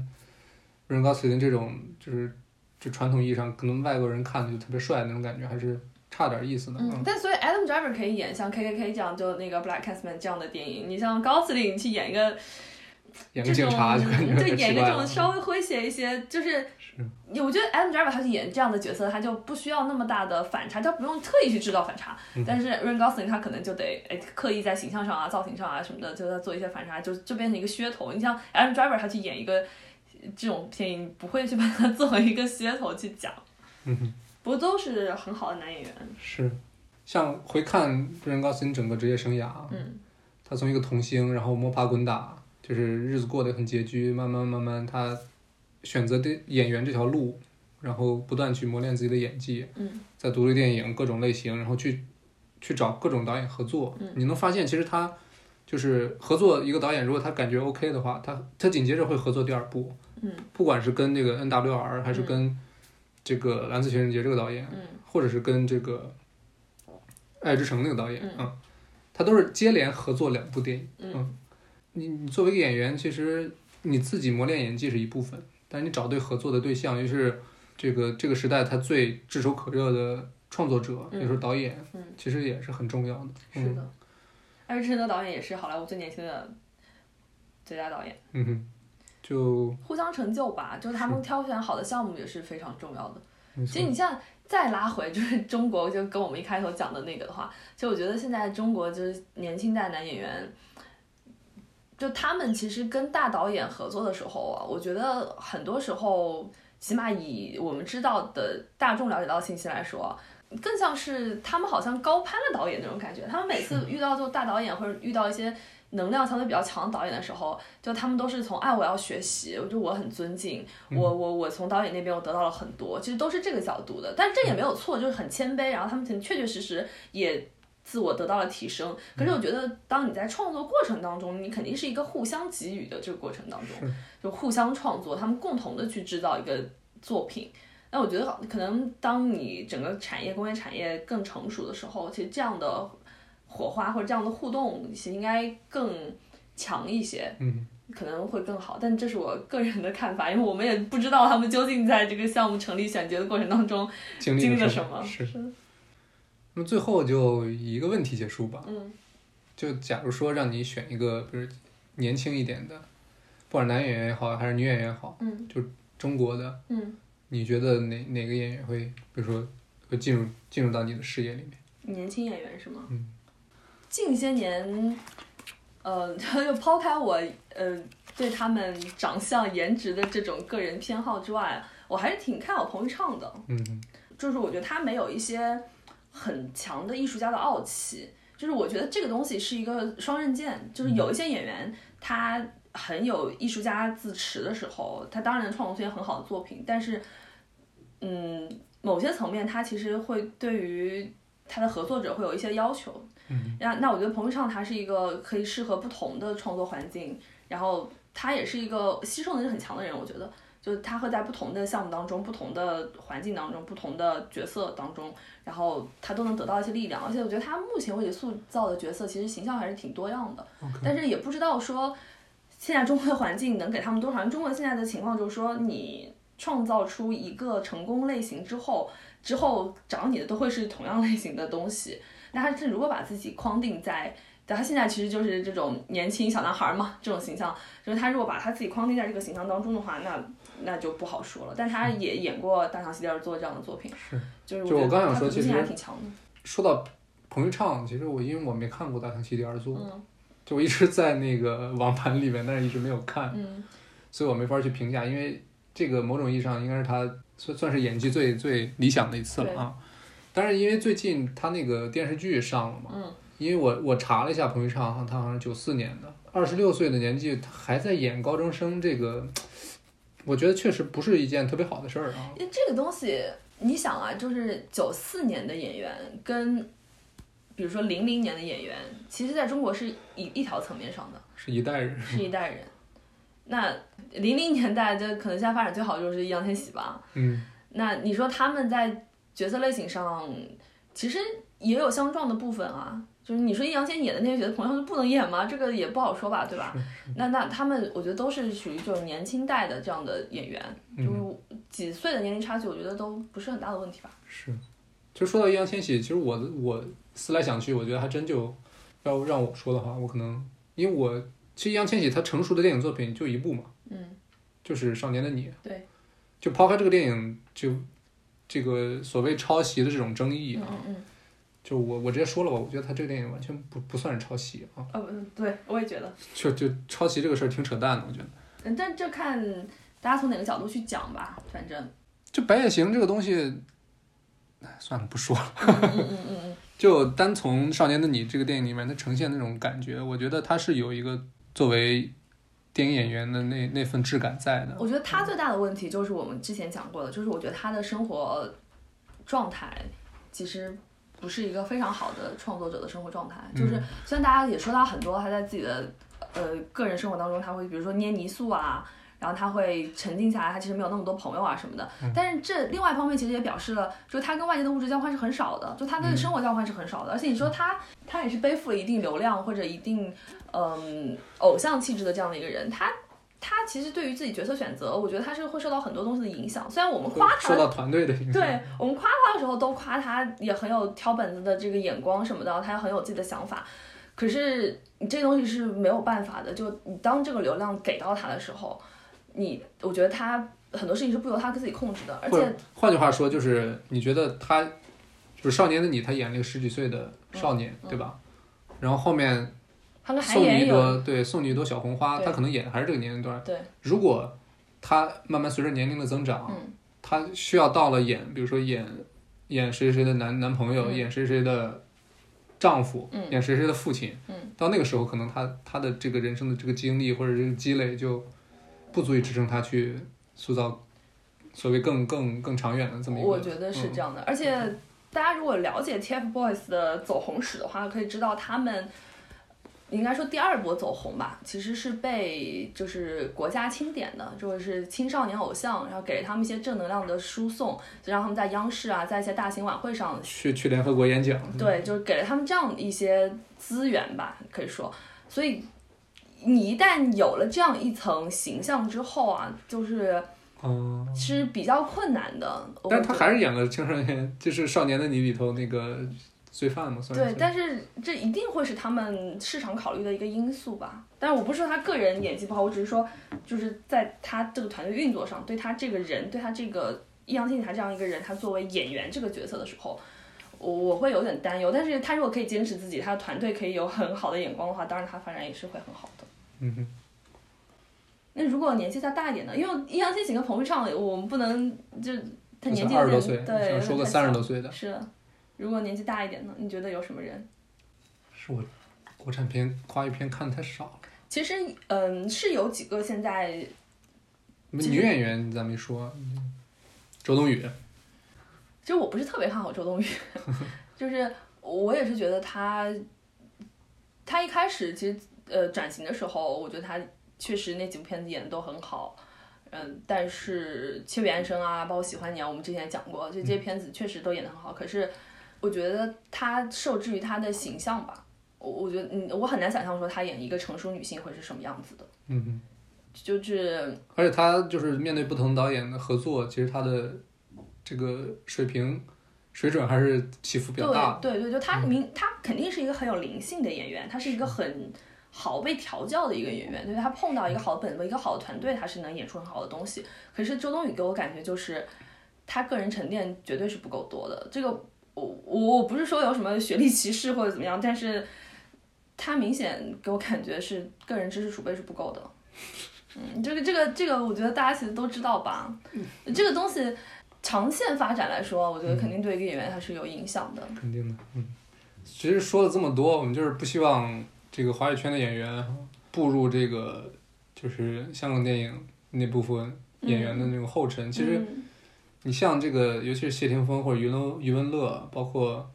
Speaker 1: 瑞恩·高斯林这种就是就传统意义上可能外国人看的就特别帅那种感觉，还是差点意思的。
Speaker 2: 嗯，但所以 Adam Driver 可以演像 K K K 这样，就那个 Black Clansman 这样的电影。你像高司令去演一个
Speaker 1: 演个警察就感觉
Speaker 2: 就演一个这种。稍微诙谐一些，就是我觉得 Adam Driver 他去演这样的角色，他就不需要那么大的反差，他不用特意去制造反差。
Speaker 1: 嗯
Speaker 2: 但是 Ryan Gosling 他可能就得哎刻意在形象上啊、造型上啊什么的，就他做一些反差，就就变成一个噱头。你像 Adam Driver 他去演一个这种片，你不会去把它作为一个噱头去讲。
Speaker 1: 嗯哼。
Speaker 2: 不过都是很好的男演员。
Speaker 1: 是，像回看瑞恩·高斯你整个职业生涯，
Speaker 2: 嗯，
Speaker 1: 他从一个童星，然后摸爬滚打，就是日子过得很拮据，慢慢慢慢他选择的演员这条路，然后不断去磨练自己的演技，
Speaker 2: 嗯，
Speaker 1: 在独立电影各种类型，然后去去找各种导演合作，
Speaker 2: 嗯
Speaker 1: 你能发现其实他就是合作一个导演，如果他感觉 OK 的话，他他紧接着会合作第二部，
Speaker 2: 嗯，
Speaker 1: 不管是跟这个 NWR 还是
Speaker 2: 嗯。
Speaker 1: 跟这个蓝色情人节这个导演，
Speaker 2: 嗯。
Speaker 1: 或者是跟这个《爱之城》那个导演，
Speaker 2: 嗯。
Speaker 1: 嗯，他都是接连合作两部电影。
Speaker 2: 嗯。
Speaker 1: 你你作为一个演员，其实你自己磨练演技是一部分，但你找对合作的对象，尤其是这个这个时代他最炙手可热的创作者，
Speaker 2: 嗯。
Speaker 1: 也就是导演，
Speaker 2: 嗯。
Speaker 1: 其实也是很重要的。
Speaker 2: 是的，艾瑞之城的导演也是好莱坞最年轻的最佳导演。
Speaker 1: 嗯哼，就
Speaker 2: 互相成就吧，就是他们挑选好的项目也是非常重要的。其实你像再拉回就是 中国，就跟我们一开头讲的那个的话，其实我觉得现在中国就是年轻代男演员，就他们其实跟大导演合作的时候啊，我觉得很多时候，起码以我们知道的大众了解到的信息来说，更像是他们好像高攀了导演那种感觉。他们每次遇到就大导演或者遇到一些能量相对比较强的导演的时候，就他们都是从哎我要学习，就我很尊敬，我我我从导演那边我得到了很多，其实都是这个角度的。但是这也没有错，就是很谦卑，然后他们确确实实也。自我得到了提升，可是我觉得，当你在创作过程当中，你肯定是一个互相给予的这个过程当中，就互相创作，他们共同的去制造一个作品。那我觉得，可能当你整个产业工业产业更成熟的时候，其实这样的火花或者这样的互动，其实应该更强一些，
Speaker 1: 嗯，
Speaker 2: 可能会更好。但这是我个人的看法，因为我们也不知道他们究竟在这个项目成立选角的过程当中
Speaker 1: 经
Speaker 2: 经历了
Speaker 1: 什
Speaker 2: 么。
Speaker 1: 是。那么最后就以一个问题结束吧。
Speaker 2: 嗯，
Speaker 1: 就假如说让你选一个，比如年轻一点的，不管男演员也好，还是女演员也好，
Speaker 2: 嗯，
Speaker 1: 就中国的，
Speaker 2: 嗯，
Speaker 1: 你觉得哪哪个演员会，比如说会进入进入到你的视野里面？
Speaker 2: 年轻演员是吗？
Speaker 1: 嗯，
Speaker 2: 近些年，呃，就抛开我呃对他们长相、颜值的这种个人偏好之外，我还是挺看好彭昱畅的。
Speaker 1: 嗯，
Speaker 2: 就是我觉得他没有一些。很强的艺术家的傲气，就是我觉得这个东西是一个双刃剑。就是有一些演员，他很有艺术家自持的时候，他当然能创作出些很好的作品。但是，嗯，某些层面，他其实会对于他的合作者会有一些要求。
Speaker 1: 嗯，
Speaker 2: 那那我觉得彭昱畅他是一个可以适合不同的创作环境，然后他也是一个吸收能力很强的人。我觉得，就是他会在不同的项目当中、不同的环境当中、不同的角色当中。然后他都能得到一些力量，而且我觉得他目前为止塑造的角色其实形象还是挺多样的。但是也不知道说现在中国的环境能给他们多少。中国现在的情况就是说，你创造出一个成功类型之后，之后找你的都会是同样类型的东西。那他是如果把自己框定在，他现在其实就是这种年轻小男孩嘛，这种形象，就是他如果把他自己框定在这个形象当中的话，那。那就不好说了，但他也演过《大象席地而坐》这样的作品，
Speaker 1: 是，
Speaker 2: 就是
Speaker 1: 我刚想说，
Speaker 2: 其
Speaker 1: 实
Speaker 2: 还挺强的。
Speaker 1: 说到彭昱畅，其实我因为我没看过《大象席地而坐》，
Speaker 2: 嗯，
Speaker 1: 就我一直在那个 网盘里面，但是一直没有看，
Speaker 2: 嗯，
Speaker 1: 所以我没法去评价，因为这个某种意义上应该是他算算是演技最最理想的一次了啊。但是因为最近他那个电视剧上了嘛，
Speaker 2: 嗯，
Speaker 1: 因为我我查了一下彭昱畅，他好像九四年的，二十六岁的年纪，他还在演高中生这个。我觉得确实不是一件特别好的事儿啊。
Speaker 2: 因为这个东西，你想啊，就是九四年的演员跟，比如说零零年的演员，其实在中国是一一条层面上的，
Speaker 1: 是一代人，
Speaker 2: 是一代人。那零零年代，就可能现在发展最好就是易烊千玺吧。
Speaker 1: 嗯。
Speaker 2: 那你说他们在角色类型上，其实也有相撞的部分啊。就是你说易烊千玺演的那些角色，朋友就不能演吗？这个也不好说吧，对吧？那那他们，我觉得都是属于就是年轻代的这样的演员，就是几岁的年龄差距，我觉得都不是很大的问题吧。
Speaker 1: 是，就说到易烊千玺，其实我我思来想去，我觉得还真就要让我说的话，我可能因为我其实易烊千玺他成熟的电影作品就一部嘛，
Speaker 2: 嗯，
Speaker 1: 就是《少年的你》。
Speaker 2: 对。
Speaker 1: 就抛开这个电影，就这个所谓抄袭的这种争议
Speaker 2: 啊。嗯嗯。
Speaker 1: 就我我直接说了吧，我觉得他这个电影完全不不算是抄袭啊。
Speaker 2: 呃，对，我也觉得。
Speaker 1: 就就抄袭这个事儿挺扯淡的，我觉得。
Speaker 2: 嗯，但这看大家从哪个角度去讲吧，反正。
Speaker 1: 就白夜行这个东西，哎，算了，不说了。
Speaker 2: 嗯嗯嗯嗯。
Speaker 1: 就单从《少年的你》这个电影里面，它呈现那种感觉，我觉得它是有一个作为电影演员的那那份质感在的。
Speaker 2: 我觉得他最大的问题就是我们之前讲过的，就是我觉得他的生活状态其实。不是一个非常好的创作者的生活状态，就是虽然大家也说他很多，他在自己的呃个人生活当中，他会比如说捏泥塑啊，然后他会沉静下来，他其实没有那么多朋友啊什么的。但是这另外一方面其实也表示了，就他跟外界的物质交换是很少的，就他跟生活交换是很少的。而且你说他他也是背负了一定流量或者一定嗯偶像气质的这样的一个人，他。他其实对于自己角色选择，我觉得他是会受到很多东西的影响。虽然我们夸他，
Speaker 1: 受到团队的影响。
Speaker 2: 对我们夸他的时候，都夸他也很有挑本子的这个眼光什么的，他也很有自己的想法。可是你这东西是没有办法的，就你当这个流量给到他的时候，你我觉得他很多事情是不由他自己控制的，而且
Speaker 1: 换句话说，就是你觉得他就是少年的你，他演了一个十几岁的少年，
Speaker 2: 嗯
Speaker 1: 对吧？然后后面送你一朵对送你一朵小红花，他可能演的还是这个年龄段。
Speaker 2: 对，
Speaker 1: 如果他慢慢随着年龄的增长，
Speaker 2: 嗯
Speaker 1: 他需要到了演，比如说演演谁谁的男男朋友，
Speaker 2: 嗯
Speaker 1: 演谁谁的丈夫，
Speaker 2: 嗯
Speaker 1: 演谁谁的父亲，
Speaker 2: 嗯
Speaker 1: 到那个时候，可能他他的这个人生的这个经历或者这个积累就不足以支撑他去塑造所谓更更更长远的这么一个。
Speaker 2: 我觉得是这样的，而且大家如果了解 TFBOYS 的走红史的话，可以知道他们应该说第二波走红吧，其实是被就是国家钦点的，就是青少年偶像，然后给了他们一些正能量的输送，就让他们在央视啊，在一些大型晚会上
Speaker 1: 去去联合国演讲，
Speaker 2: 对，就是给了他们这样一些资源吧，可以说，所以你一旦有了这样一层形象之后啊，就是
Speaker 1: 嗯，
Speaker 2: 是比较困难的。
Speaker 1: 但是他还是演了青少年，就是《少年的你》里头那个罪犯嘛，算是。
Speaker 2: 对，但是这一定会是他们市场考虑的一个因素吧。但是我不是说他个人演技不好，我只是说，就是在他这个团队运作上，对他这个人，对他这个易烊千玺他这样一个人，他作为演员这个角色的时候，我我会有点担忧。但是他如果可以坚持自己，他的团队可以有很好的眼光的话，当然他发展也是会很好的。
Speaker 1: 嗯哼，
Speaker 2: 那如果年纪再大一点呢？因为易烊千玺跟彭昱畅，我们不能就他年纪
Speaker 1: 二十多岁，
Speaker 2: 对，
Speaker 1: 想说个三十多岁的，
Speaker 2: 是的。如果年纪大一点呢？你觉得有什么人？
Speaker 1: 是我国产片华语片看的太少了。
Speaker 2: 其实，嗯，是有几个现在，
Speaker 1: 女演员咱没说，嗯周冬雨，
Speaker 2: 其实我不是特别看好周冬雨，就是我也是觉得她，她一开始其实呃转型的时候，我觉得他确实那几部片子演的都很好，嗯，但是《七月安生》啊，包括《喜欢你》啊，我们之前也讲过，就这些片子确实都演得很好，可是我觉得他受制于他的形象吧，我我觉得嗯，我很难想象说他演一个成熟女性会是什么样子的，
Speaker 1: 嗯哼，
Speaker 2: 就是
Speaker 1: 而且他就是面对不同导演的合作，其实他的这个水平水准还是起伏比较大的。
Speaker 2: 对对对，就他明他肯定是一个很有灵性的演员，他是一个很好被调教的一个演员，就是他碰到一个好的本子、一个好的团队，他是能演出很好的东西。可是周冬雨给我感觉就是他个人沉淀绝对是不够多的。这个我我我不是说有什么学历歧视或者怎么样，但是他明显给我感觉是个人知识储备是不够的。嗯，这个这个这个，我觉得大家其实都知道吧。这个东西长线发展来说，我觉得肯定对一个演员他是有影响的。
Speaker 1: 肯定的，嗯。其实说了这么多，我们就是不希望这个华语圈的演员步入这个就是香港电影那部分演员的那个后尘。其实
Speaker 2: 嗯
Speaker 1: 你像这个，尤其是谢霆锋或者余文余文乐，包括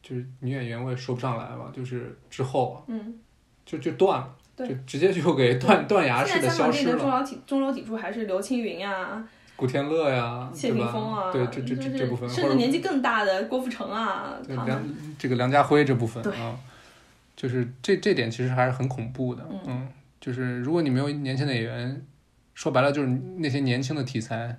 Speaker 1: 就是女演员，我也说不上来吧，就是之后
Speaker 2: 嗯，
Speaker 1: 就就断了，就直接就给断断崖式的消失了。
Speaker 2: 流砥中流砥柱还是刘青云呀、
Speaker 1: 古天乐呀，
Speaker 2: 谢？霆锋啊，
Speaker 1: 对，这这这这部分，
Speaker 2: 甚至年纪更大的郭富城啊，
Speaker 1: 梁这个梁家辉这部分啊，就是这这点其实还是很恐怖的，
Speaker 2: 嗯
Speaker 1: 就是如果你没有年轻的演员，说白了就是那些年轻的题材，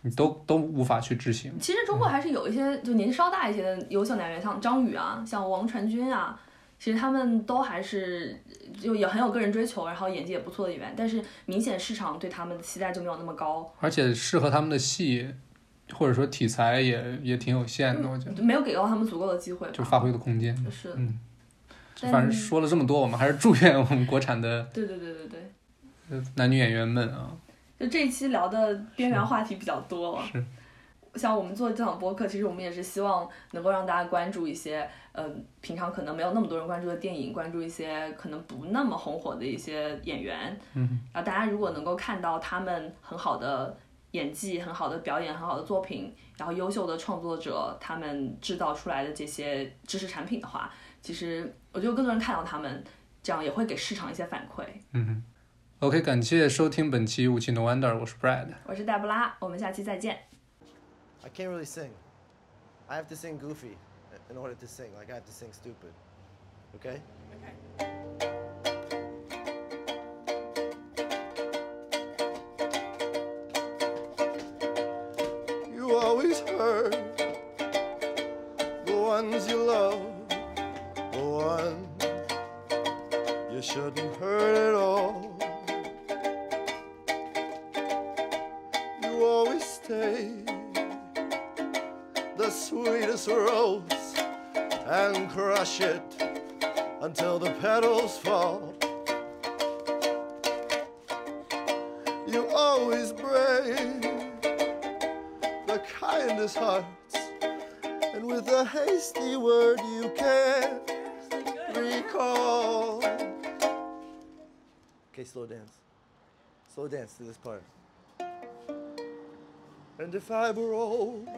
Speaker 1: 你都都无法去执行。
Speaker 2: 其实中国还是有一些就年纪稍大一些的优秀男演员，像张宇啊，像王传君啊，其实他们都还是就也很有个人追求，然后演技也不错的演员，但是明显市场对他们的期待就没有那么高，
Speaker 1: 而且适合他们的戏，或者说题材也也挺有限的，我觉得
Speaker 2: 没有给到他们足够的机会吧。
Speaker 1: 就发挥的空间。
Speaker 2: 是，
Speaker 1: 嗯，
Speaker 2: 但
Speaker 1: 反正说了这么多，我们还是祝愿我们国产的
Speaker 2: 对对对对对。
Speaker 1: 呃男女演员们啊，
Speaker 2: 就这一期聊的边缘话题比较多，
Speaker 1: 是。
Speaker 2: 像我们做这档播客，其实我们也是希望能够让大家关注一些，嗯、平常可能没有那么多人关注的电影，关注一些可能不那么红火的一些演员，
Speaker 1: 嗯，
Speaker 2: 然后大家如果能够看到他们很好的演技、很好的表演、很好的作品，然后优秀的创作者他们制造出来的这些知识产品的话，其实我觉得更多人看到他们，这样也会给市场一些反馈。
Speaker 1: 嗯哼。OK，感谢收听本期《武器 No Wonder》，我是 Brad。
Speaker 2: 我是黛布拉，我们下期再见。
Speaker 4: I can't really sing. I have to sing goofy in order to sing. Like I have to sing stupid. Okay? You always hurt the ones you love, shouldn't hurt at all. You always take the sweetest rose and crush it until the petals fall. You always break the kindest hearts, and with a hasty word you can't slow dance. Slow dance to this part. And if I were old